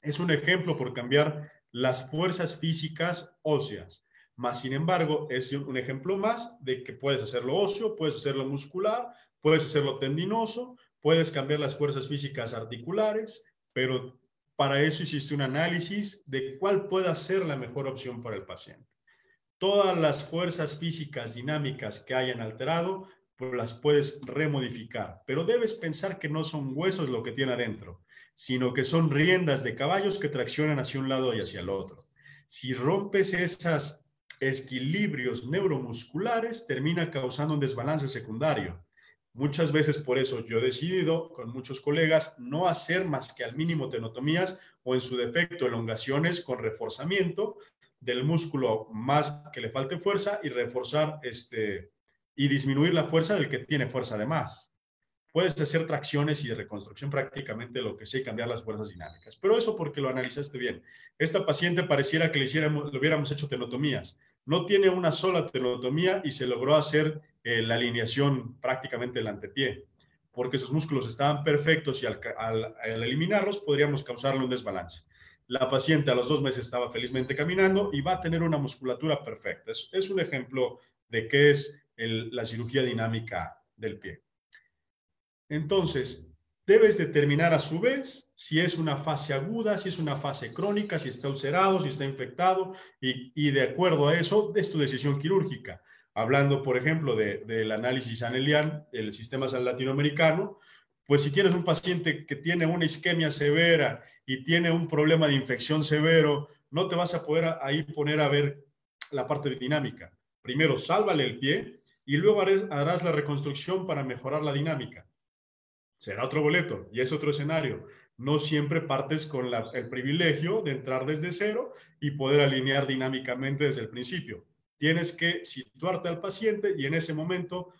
Es un ejemplo por cambiar las fuerzas físicas óseas. Más sin embargo, es un ejemplo más de que puedes hacerlo óseo, puedes hacerlo muscular, puedes hacerlo tendinoso, puedes cambiar las fuerzas físicas articulares, pero para eso hiciste un análisis de cuál pueda ser la mejor opción para el paciente. Todas las fuerzas físicas dinámicas que hayan alterado, pues las puedes remodificar, pero debes pensar que no son huesos lo que tiene adentro, sino que son riendas de caballos que traccionan hacia un lado y hacia el otro. Si rompes esas equilibrios neuromusculares termina causando un desbalance secundario. Muchas veces por eso yo he decidido con muchos colegas no hacer más que al mínimo tenotomías o en su defecto elongaciones con reforzamiento del músculo más que le falte fuerza y reforzar este y disminuir la fuerza del que tiene fuerza de más. Puedes hacer tracciones y de reconstrucción prácticamente lo que sé, cambiar las fuerzas dinámicas. Pero eso porque lo analizaste bien. Esta paciente pareciera que le, hiciéramos, le hubiéramos hecho tenotomías. No tiene una sola tenotomía y se logró hacer eh, la alineación prácticamente del antepié, porque sus músculos estaban perfectos y al eliminarlos podríamos causarle un desbalance. La paciente a los dos meses estaba felizmente caminando y va a tener una musculatura perfecta. Es, un ejemplo de qué es la cirugía dinámica del pie. Entonces, debes determinar a su vez si es una fase aguda, si es una fase crónica, si está ulcerado, si está infectado y, de acuerdo a eso es tu decisión quirúrgica. Hablando, por ejemplo, del análisis anelian, del sistema latinoamericano, pues si tienes un paciente que tiene una isquemia severa y tiene un problema de infección severo, no te vas a poder ahí poner a ver la parte dinámica. Primero, sálvale el pie y luego harás la reconstrucción para mejorar la dinámica. Será otro boleto y es otro escenario. No siempre partes con el privilegio de entrar desde cero y poder alinear dinámicamente desde el principio. Tienes que situarte al paciente y en ese momento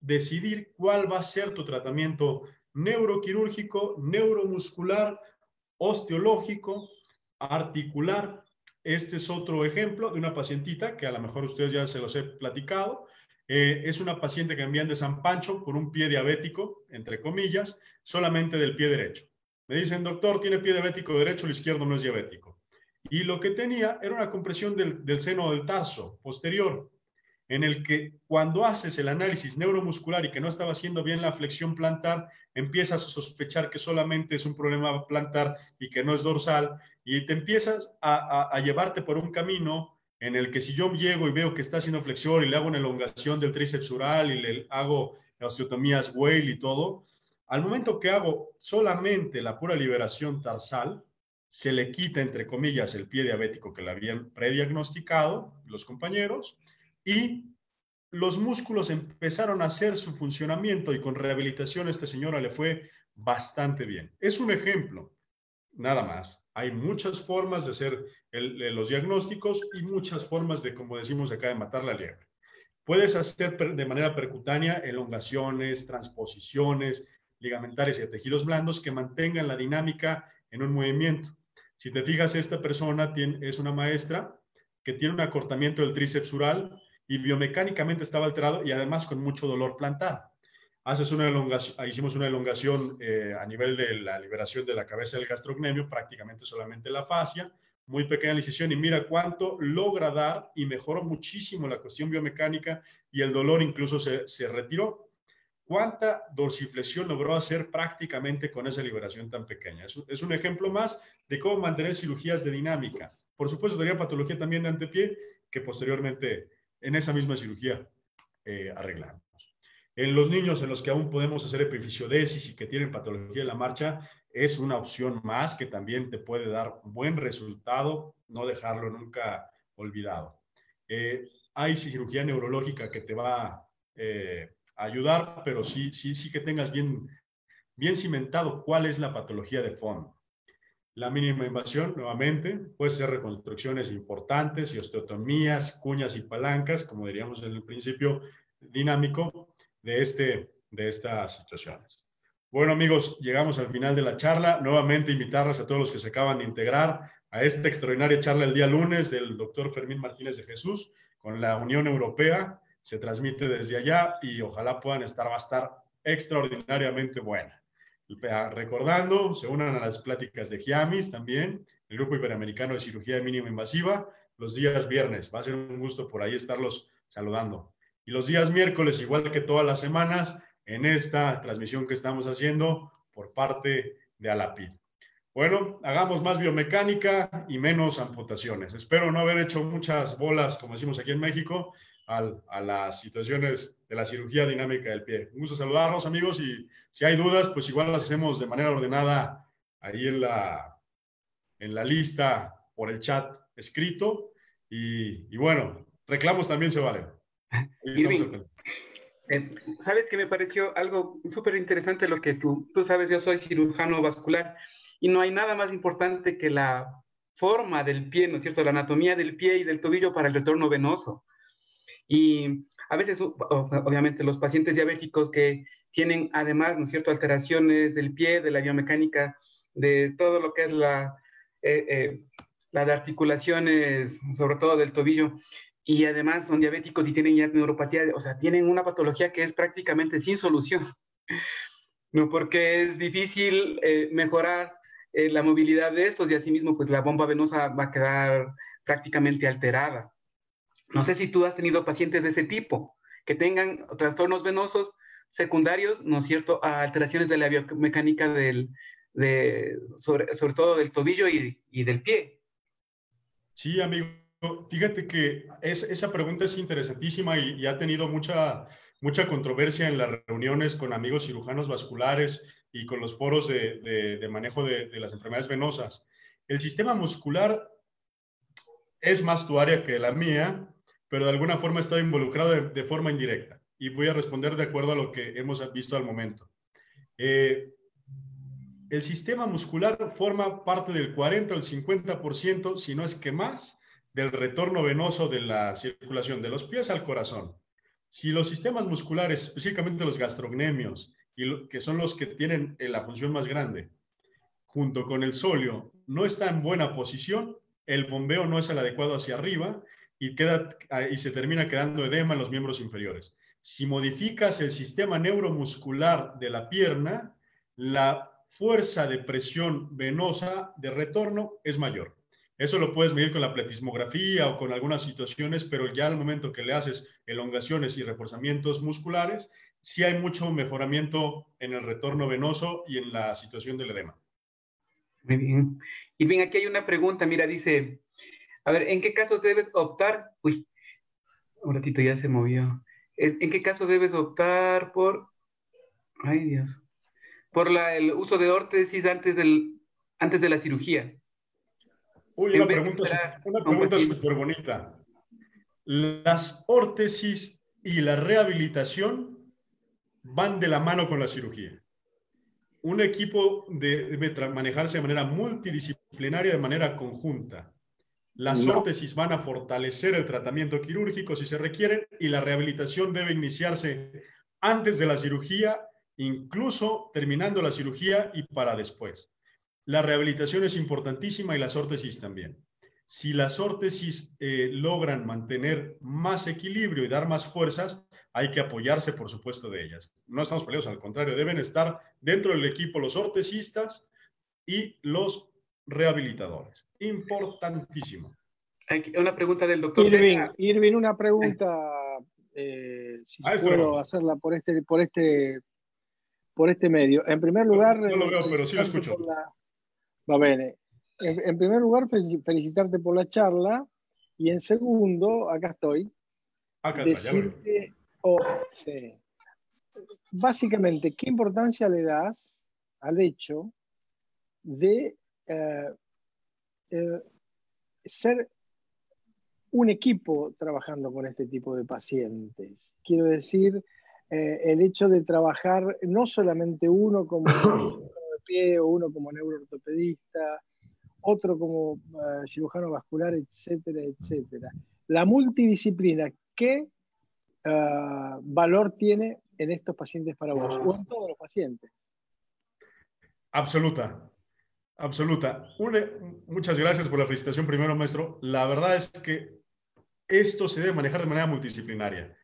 decidir cuál va a ser tu tratamiento neuroquirúrgico, neuromuscular, osteológico, articular. Este es otro ejemplo de una pacientita que a lo mejor ustedes ya se los he platicado. Eh, es una paciente que envían de San Pancho con un pie diabético, entre comillas, solamente del pie derecho. Me dicen, doctor, tiene pie diabético derecho, el izquierdo no es diabético. Y lo que tenía era una compresión del, del seno del tarso posterior en el que cuando haces el análisis neuromuscular y que no estaba haciendo bien la flexión plantar, empiezas a sospechar que solamente es un problema plantar y que no es dorsal, y te empiezas a, llevarte por un camino en el que si yo llego y veo que está haciendo flexión y le hago una elongación del tríceps y le hago osteotomías Whale y todo, al momento que hago solamente la pura liberación tarsal, se le quita, entre comillas, el pie diabético que le habían prediagnosticado los compañeros, y los músculos empezaron a hacer su funcionamiento y con rehabilitación esta señora le fue bastante bien. Es un ejemplo, nada más. Hay muchas formas de hacer los diagnósticos y muchas formas de, como decimos acá, de matar la liebre. Puedes hacer de manera percutánea elongaciones, transposiciones, ligamentarias y tejidos blandos que mantengan la dinámica en un movimiento. Si te fijas, esta persona tiene, es una maestra que tiene un acortamiento del tríceps ural, y biomecánicamente estaba alterado y además con mucho dolor plantar. Haces una elongación, hicimos una elongación eh, a nivel de la liberación de la cabeza del gastrocnemio, prácticamente solamente la fascia, muy pequeña incisión y mira cuánto logra dar y mejoró muchísimo la cuestión biomecánica y el dolor incluso se, se retiró. ¿Cuánta dorsiflexión logró hacer prácticamente con esa liberación tan pequeña? Es, un ejemplo más de cómo mantener cirugías de dinámica. Por supuesto, tenía patología también de antepié que posteriormente en esa misma cirugía eh, arreglamos. En los niños en los que aún podemos hacer epifisiodesis y que tienen patología de la marcha, es una opción más que también te puede dar buen resultado, no dejarlo nunca olvidado. Eh, hay cirugía neurológica que te va eh, a ayudar, pero sí, sí, sí que tengas bien, bien cimentado cuál es la patología de fondo. La mínima invasión, nuevamente, puede ser reconstrucciones importantes y osteotomías, cuñas y palancas, como diríamos en el principio dinámico de, este, de estas situaciones. Bueno, amigos, llegamos al final de la charla. Nuevamente invitarles a todos los que se acaban de integrar a esta extraordinaria charla el día lunes del doctor Fermín Martínez de Jesús con la Unión Europea. Se transmite desde allá y ojalá puedan estar, va a estar extraordinariamente buena. Recordando, se unan a las pláticas de GIAMIS también, el Grupo Iberoamericano de Cirugía Mínima Invasiva, los días viernes. Va a ser un gusto por ahí estarlos saludando. Y los días miércoles, igual que todas las semanas, en esta transmisión que estamos haciendo por parte de Alapid. Bueno, hagamos más biomecánica y menos amputaciones. Espero no haber hecho muchas bolas, como decimos aquí en México, a las situaciones de la cirugía dinámica del pie. Un gusto saludarlos, amigos, y si hay dudas, pues igual las hacemos de manera ordenada ahí en la, en la lista por el chat escrito. Y, bueno, reclamos también se valen. Eh, ¿Sabes que me pareció algo súper interesante lo que tú, tú sabes, yo soy cirujano vascular y no hay nada más importante que la forma del pie, ¿no es cierto? La anatomía del pie y del tobillo para el retorno venoso. Y a veces, obviamente, los pacientes diabéticos que tienen además, ¿no es cierto?, alteraciones del pie, de la biomecánica, de todo lo que es la, eh, eh, la de articulaciones, sobre todo del tobillo, y además son diabéticos y tienen ya neuropatía, o sea, tienen una patología que es prácticamente sin solución, ¿no? Porque es difícil eh, mejorar la movilidad de estos y asimismo, pues la bomba venosa va a quedar prácticamente alterada. No sé si tú has tenido pacientes de ese tipo, que tengan trastornos venosos secundarios, ¿no es cierto?, a alteraciones de la biomecánica del, de, sobre, sobre todo del tobillo y, y, del pie. Sí, amigo. Fíjate que es, esa pregunta es interesantísima y, y, ha tenido mucha, mucha controversia en las reuniones con amigos cirujanos vasculares y con los foros de, de, manejo de, de, las enfermedades venosas. El sistema muscular es más tu área que la mía, pero de alguna forma está involucrado de, forma indirecta y voy a responder de acuerdo a lo que hemos visto al momento. Eh, el sistema muscular forma parte del 40 o el 50%, si no es que más, del retorno venoso de la circulación de los pies al corazón. Si los sistemas musculares, específicamente los gastrocnemios, y que son los que tienen eh, la función más grande, junto con el sóleo, no está en buena posición, el bombeo no es el adecuado hacia arriba y, queda, y se termina quedando edema en los miembros inferiores. Si modificas el sistema neuromuscular de la pierna, la fuerza de presión venosa de retorno es mayor. Eso lo puedes medir con la pletismografía o con algunas situaciones, pero ya al momento que le haces elongaciones y reforzamientos musculares, sí hay mucho mejoramiento en el retorno venoso y en la situación del edema. Muy bien. Y bien, aquí hay una pregunta, mira, dice, a ver, ¿en qué casos debes optar? Uy, un ratito ya se movió. ¿En qué caso debes optar por, ay Dios, por el uso de órtesis antes de la cirugía? Uy, una pregunta, una pregunta súper bonita. Las órtesis y la rehabilitación van de la mano con la cirugía. Un equipo debe manejarse de manera multidisciplinaria, de manera conjunta. Las órtesis van a fortalecer el tratamiento quirúrgico si se requieren y la rehabilitación debe iniciarse antes de la cirugía, incluso terminando la cirugía y para después. La rehabilitación es importantísima y las órtesis también. Si las órtesis eh, logran mantener más equilibrio y dar más fuerzas, hay que apoyarse, por supuesto, de ellas. No estamos peleados, al contrario, deben estar dentro del equipo los ortesistas y los rehabilitadores. Importantísimo. Una pregunta del doctor. Irving, una pregunta, eh, si ah, puedo hacerla por este, por, este, por este medio. En primer lugar... No, lo veo, pero sí lo escucho. Va bene. En, primer lugar, felicitarte por la charla y en segundo, acá estoy. Acá decirte, oh, sí. Básicamente, ¿qué importancia le das al hecho de eh, eh, ser un equipo trabajando con este tipo de pacientes. Quiero decir, eh, el hecho de trabajar no solamente uno como o uno como neuroortopedista, otro como cirujano vascular, etcétera, etcétera. La multidisciplina, ¿qué valor tiene en estos pacientes para vos o en todos los pacientes? Absoluta. Absoluta. muchas gracias por la felicitación primero, maestro. La verdad es que esto se debe manejar de manera multidisciplinaria.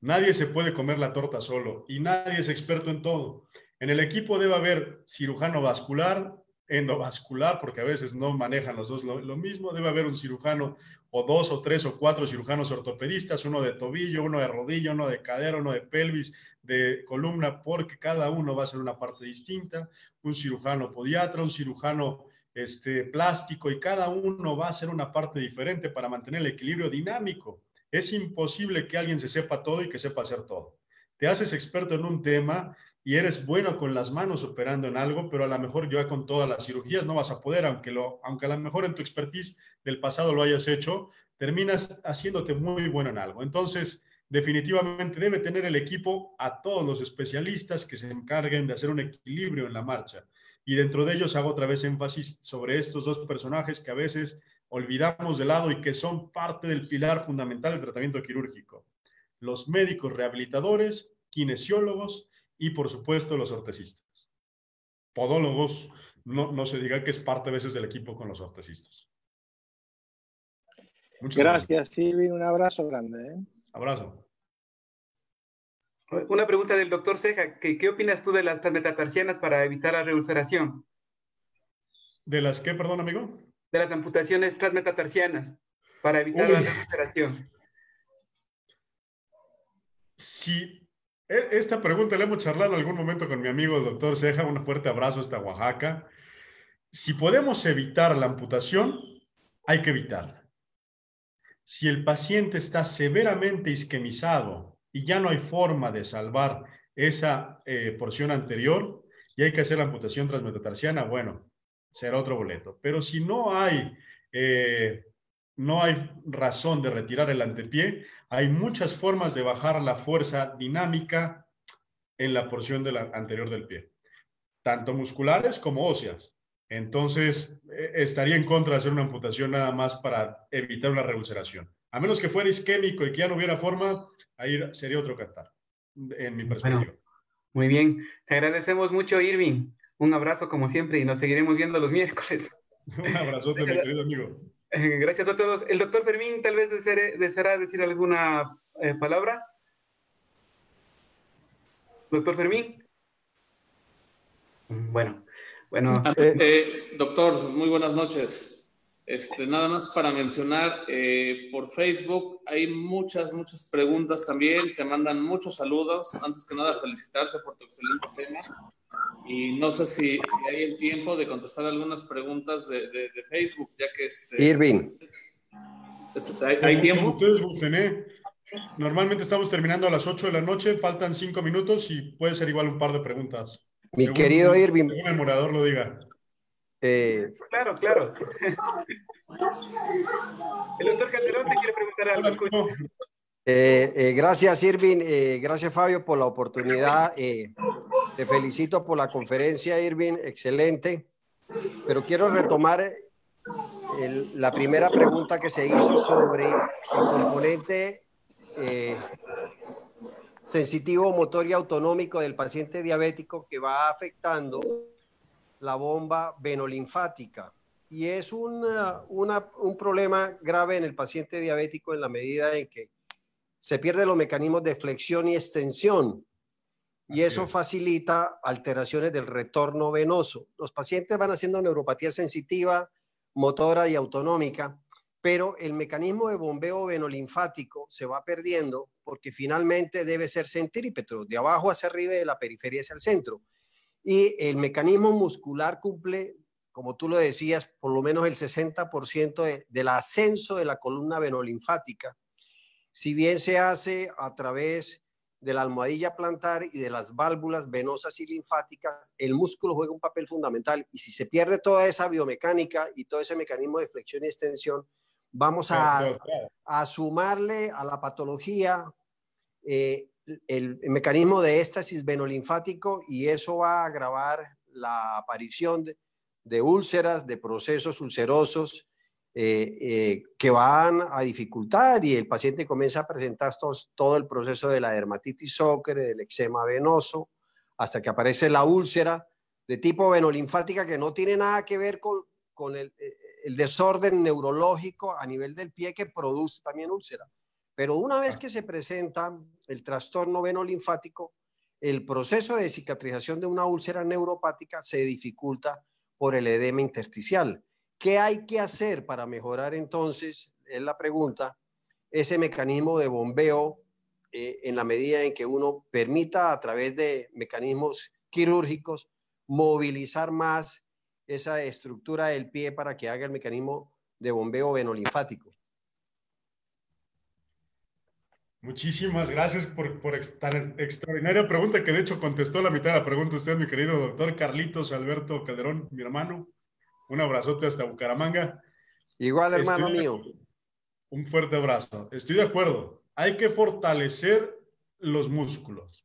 Nadie se puede comer la torta solo y nadie es experto en todo. En el equipo debe haber cirujano vascular, endovascular, porque a veces no manejan los dos lo, mismo. Debe haber un cirujano o dos o tres o cuatro cirujanos ortopedistas, uno de tobillo, uno de rodilla, uno de cadera, uno de pelvis, de columna, porque cada uno va a ser una parte distinta. Un cirujano podiatra, un cirujano este, plástico y cada uno va a ser una parte diferente para mantener el equilibrio dinámico. Es imposible que alguien se sepa todo y que sepa hacer todo. Te haces experto en un tema y eres bueno con las manos operando en algo, pero a lo mejor ya con todas las cirugías no vas a poder, aunque, lo, aunque a lo mejor en tu expertise del pasado lo hayas hecho, terminas haciéndote muy bueno en algo. Entonces, definitivamente debe tener el equipo a todos los especialistas que se encarguen de hacer un equilibrio en la marcha. Y dentro de ellos hago otra vez énfasis sobre estos dos personajes que a veces olvidamos de lado y que son parte del pilar fundamental del tratamiento quirúrgico. los médicos rehabilitadores, kinesiólogos y por supuesto los ortesistas. Podólogos, no, no se diga que es parte a veces del equipo con los ortesistas. Muchas gracias, Silvi. Un abrazo grande. ¿eh? Abrazo. Una pregunta del doctor Ceja. ¿Qué, ¿Qué, opinas tú de las transmetatarsianas para evitar la reulceración? ¿De las qué, perdón, amigo? De las amputaciones transmetatarsianas para evitar la reulceración. Sí, e, esta pregunta la hemos charlado algún momento con mi amigo el doctor Ceja. Un fuerte abrazo hasta Oaxaca. Si podemos evitar la amputación, hay que evitarla. Si el paciente está severamente isquemizado y ya no hay forma de salvar esa eh, porción anterior y hay que hacer la amputación transmetatarsiana, bueno, será otro boleto. Pero si no hay, eh, no hay razón de retirar el antepié, hay muchas formas de bajar la fuerza dinámica en la porción de la, anterior del pie, tanto musculares como óseas. Entonces, eh, estaría en contra de hacer una amputación nada más para evitar una reulceración. A menos que fuera isquémico y que ya no hubiera forma, ahí sería otro cantar, en mi perspectiva. muy bien, te agradecemos mucho, Irving. Un abrazo como siempre y nos seguiremos viendo los miércoles. Un abrazote, mi querido amigo. Gracias a todos. El doctor Fermín tal vez deseará decir alguna eh, palabra. Doctor Fermín. Bueno, bueno. Eh, doctor, muy buenas noches. Este, nada más para mencionar, eh, por Facebook hay muchas, muchas preguntas también, te mandan muchos saludos. Antes que nada, felicitarte por tu excelente tema. Y no sé si, hay el tiempo de contestar algunas preguntas de, de, Facebook, ya que... Este, Irving. Este, ¿hay, ¿hay, tiempo? Ustedes gusten, ¿eh? Normalmente estamos terminando a las 8 de la noche, faltan 5 minutos y puede ser igual un par de preguntas. Mi querido Irving. Según el morador lo diga. Eh, claro, claro. el doctor Calderón te quiere preguntar algo. Eh, eh, gracias, Irving. Gracias, Fabio, por la oportunidad. te felicito por la conferencia, Irving. Excelente. Pero quiero retomar la primera pregunta que se hizo sobre el componente sensitivo, motor y autonómico del paciente diabético que va afectando la bomba venolinfática. Y es una, un problema grave en el paciente diabético en la medida en que se pierden los mecanismos de flexión y extensión. Y eso facilita alteraciones del retorno venoso. Los pacientes van haciendo neuropatía sensitiva, motora y autonómica, pero el mecanismo de bombeo venolinfático se va perdiendo porque finalmente debe ser centrípeto, de abajo hacia arriba y de la periferia hacia el centro. Y el mecanismo muscular cumple, como tú lo decías, por lo menos el 60% del ascenso de la columna venolinfática. Si bien se hace a través de la almohadilla plantar y de las válvulas venosas y linfáticas, el músculo juega un papel fundamental. Y si se pierde toda esa biomecánica y todo ese mecanismo de flexión y extensión, vamos a, a sumarle a la patología eh, el, mecanismo de éxtasis venolinfático y eso va a agravar la aparición de, úlceras, de procesos ulcerosos eh, eh, que van a dificultar y el paciente comienza a presentar todo el proceso de la dermatitis ocre, del eczema venoso, hasta que aparece la úlcera de tipo venolinfática que no tiene nada que ver con, con el, desorden neurológico a nivel del pie que produce también úlcera. Pero una vez que se presenta el trastorno venolinfático, el proceso de cicatrización de una úlcera neuropática se dificulta por el edema intersticial. ¿Qué hay que hacer para mejorar entonces, es la pregunta, ese mecanismo de bombeo eh, en la medida en que uno permita a través de mecanismos quirúrgicos movilizar más esa estructura del pie para que haga el mecanismo de bombeo venolinfático? Muchísimas gracias por, por tan extraordinaria pregunta que de hecho contestó la mitad de la pregunta usted, mi querido doctor Carlitos Alberto Calderón, mi hermano. Un abrazote hasta Bucaramanga. Igual, hermano mío. Un fuerte abrazo. Estoy de acuerdo. Hay que fortalecer los músculos.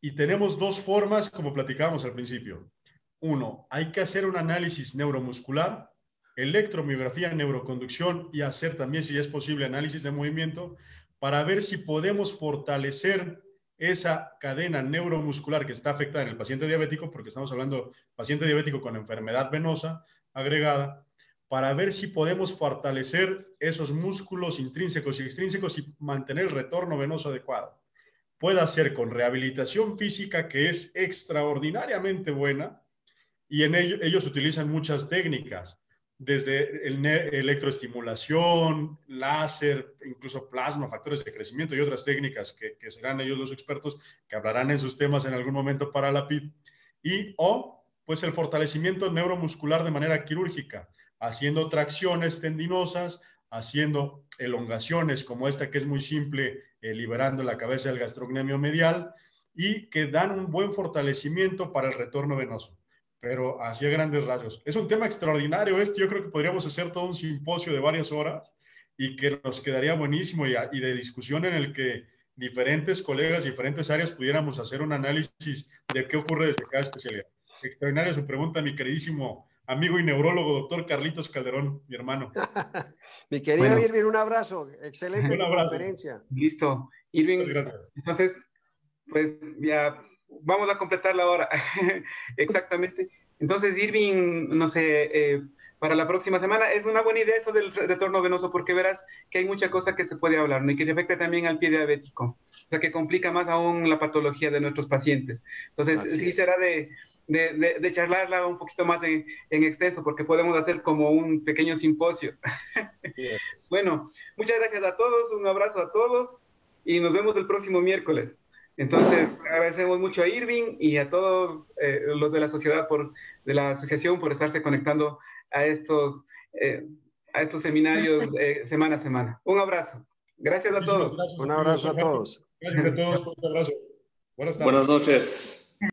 Y tenemos dos formas, como platicábamos al principio. Uno, hay que hacer un análisis neuromuscular, electromiografía, neuroconducción y hacer también, si es posible, análisis de movimiento para ver si podemos fortalecer esa cadena neuromuscular que está afectada en el paciente diabético, porque estamos hablando paciente diabético con enfermedad venosa agregada, para ver si podemos fortalecer esos músculos intrínsecos y extrínsecos y mantener el retorno venoso adecuado. Puede ser con rehabilitación física, que es extraordinariamente buena, y en ello, ellos utilizan muchas técnicas, desde el electroestimulación, láser, incluso plasma, factores de crecimiento y otras técnicas que, serán ellos los expertos que hablarán en sus temas en algún momento para la PID, y o pues el fortalecimiento neuromuscular de manera quirúrgica, haciendo tracciones tendinosas, haciendo elongaciones como esta que es muy simple, eh, liberando la cabeza del gastrocnemio medial y que dan un buen fortalecimiento para el retorno venoso, pero hacia grandes rasgos. Es un tema extraordinario este, yo creo que podríamos hacer todo un simposio de varias horas y que nos quedaría buenísimo y, y de discusión en el que diferentes colegas, diferentes áreas pudiéramos hacer un análisis de qué ocurre desde cada especialidad. Extraordinaria su pregunta, mi queridísimo amigo y neurólogo, doctor Carlitos Calderón, mi hermano. mi querido Irving, un abrazo. Excelente conferencia. Listo. Irving, gracias. entonces, pues ya vamos a completar la hora. Exactamente. Entonces, Irving, no sé, eh, para la próxima semana es una buena idea eso del retorno venoso, porque verás que hay mucha cosa que se puede hablar, ¿no? Y que se afecta también al pie diabético. O sea, que complica más aún la patología de nuestros pacientes. Entonces, sí será de, de, charlarla un poquito más en, extenso, porque podemos hacer como un pequeño simposio. bueno, muchas gracias a todos, un abrazo a todos y nos vemos el próximo miércoles. Entonces, agradecemos mucho a Irving y a todos eh, los de la sociedad, por, de la asociación, por estarse conectando a estos, eh, a estos seminarios eh, semana a semana. Un abrazo. Gracias a todos. un abrazo a todos. Gracias a todos. Un abrazo. Buenas, Buenas noches.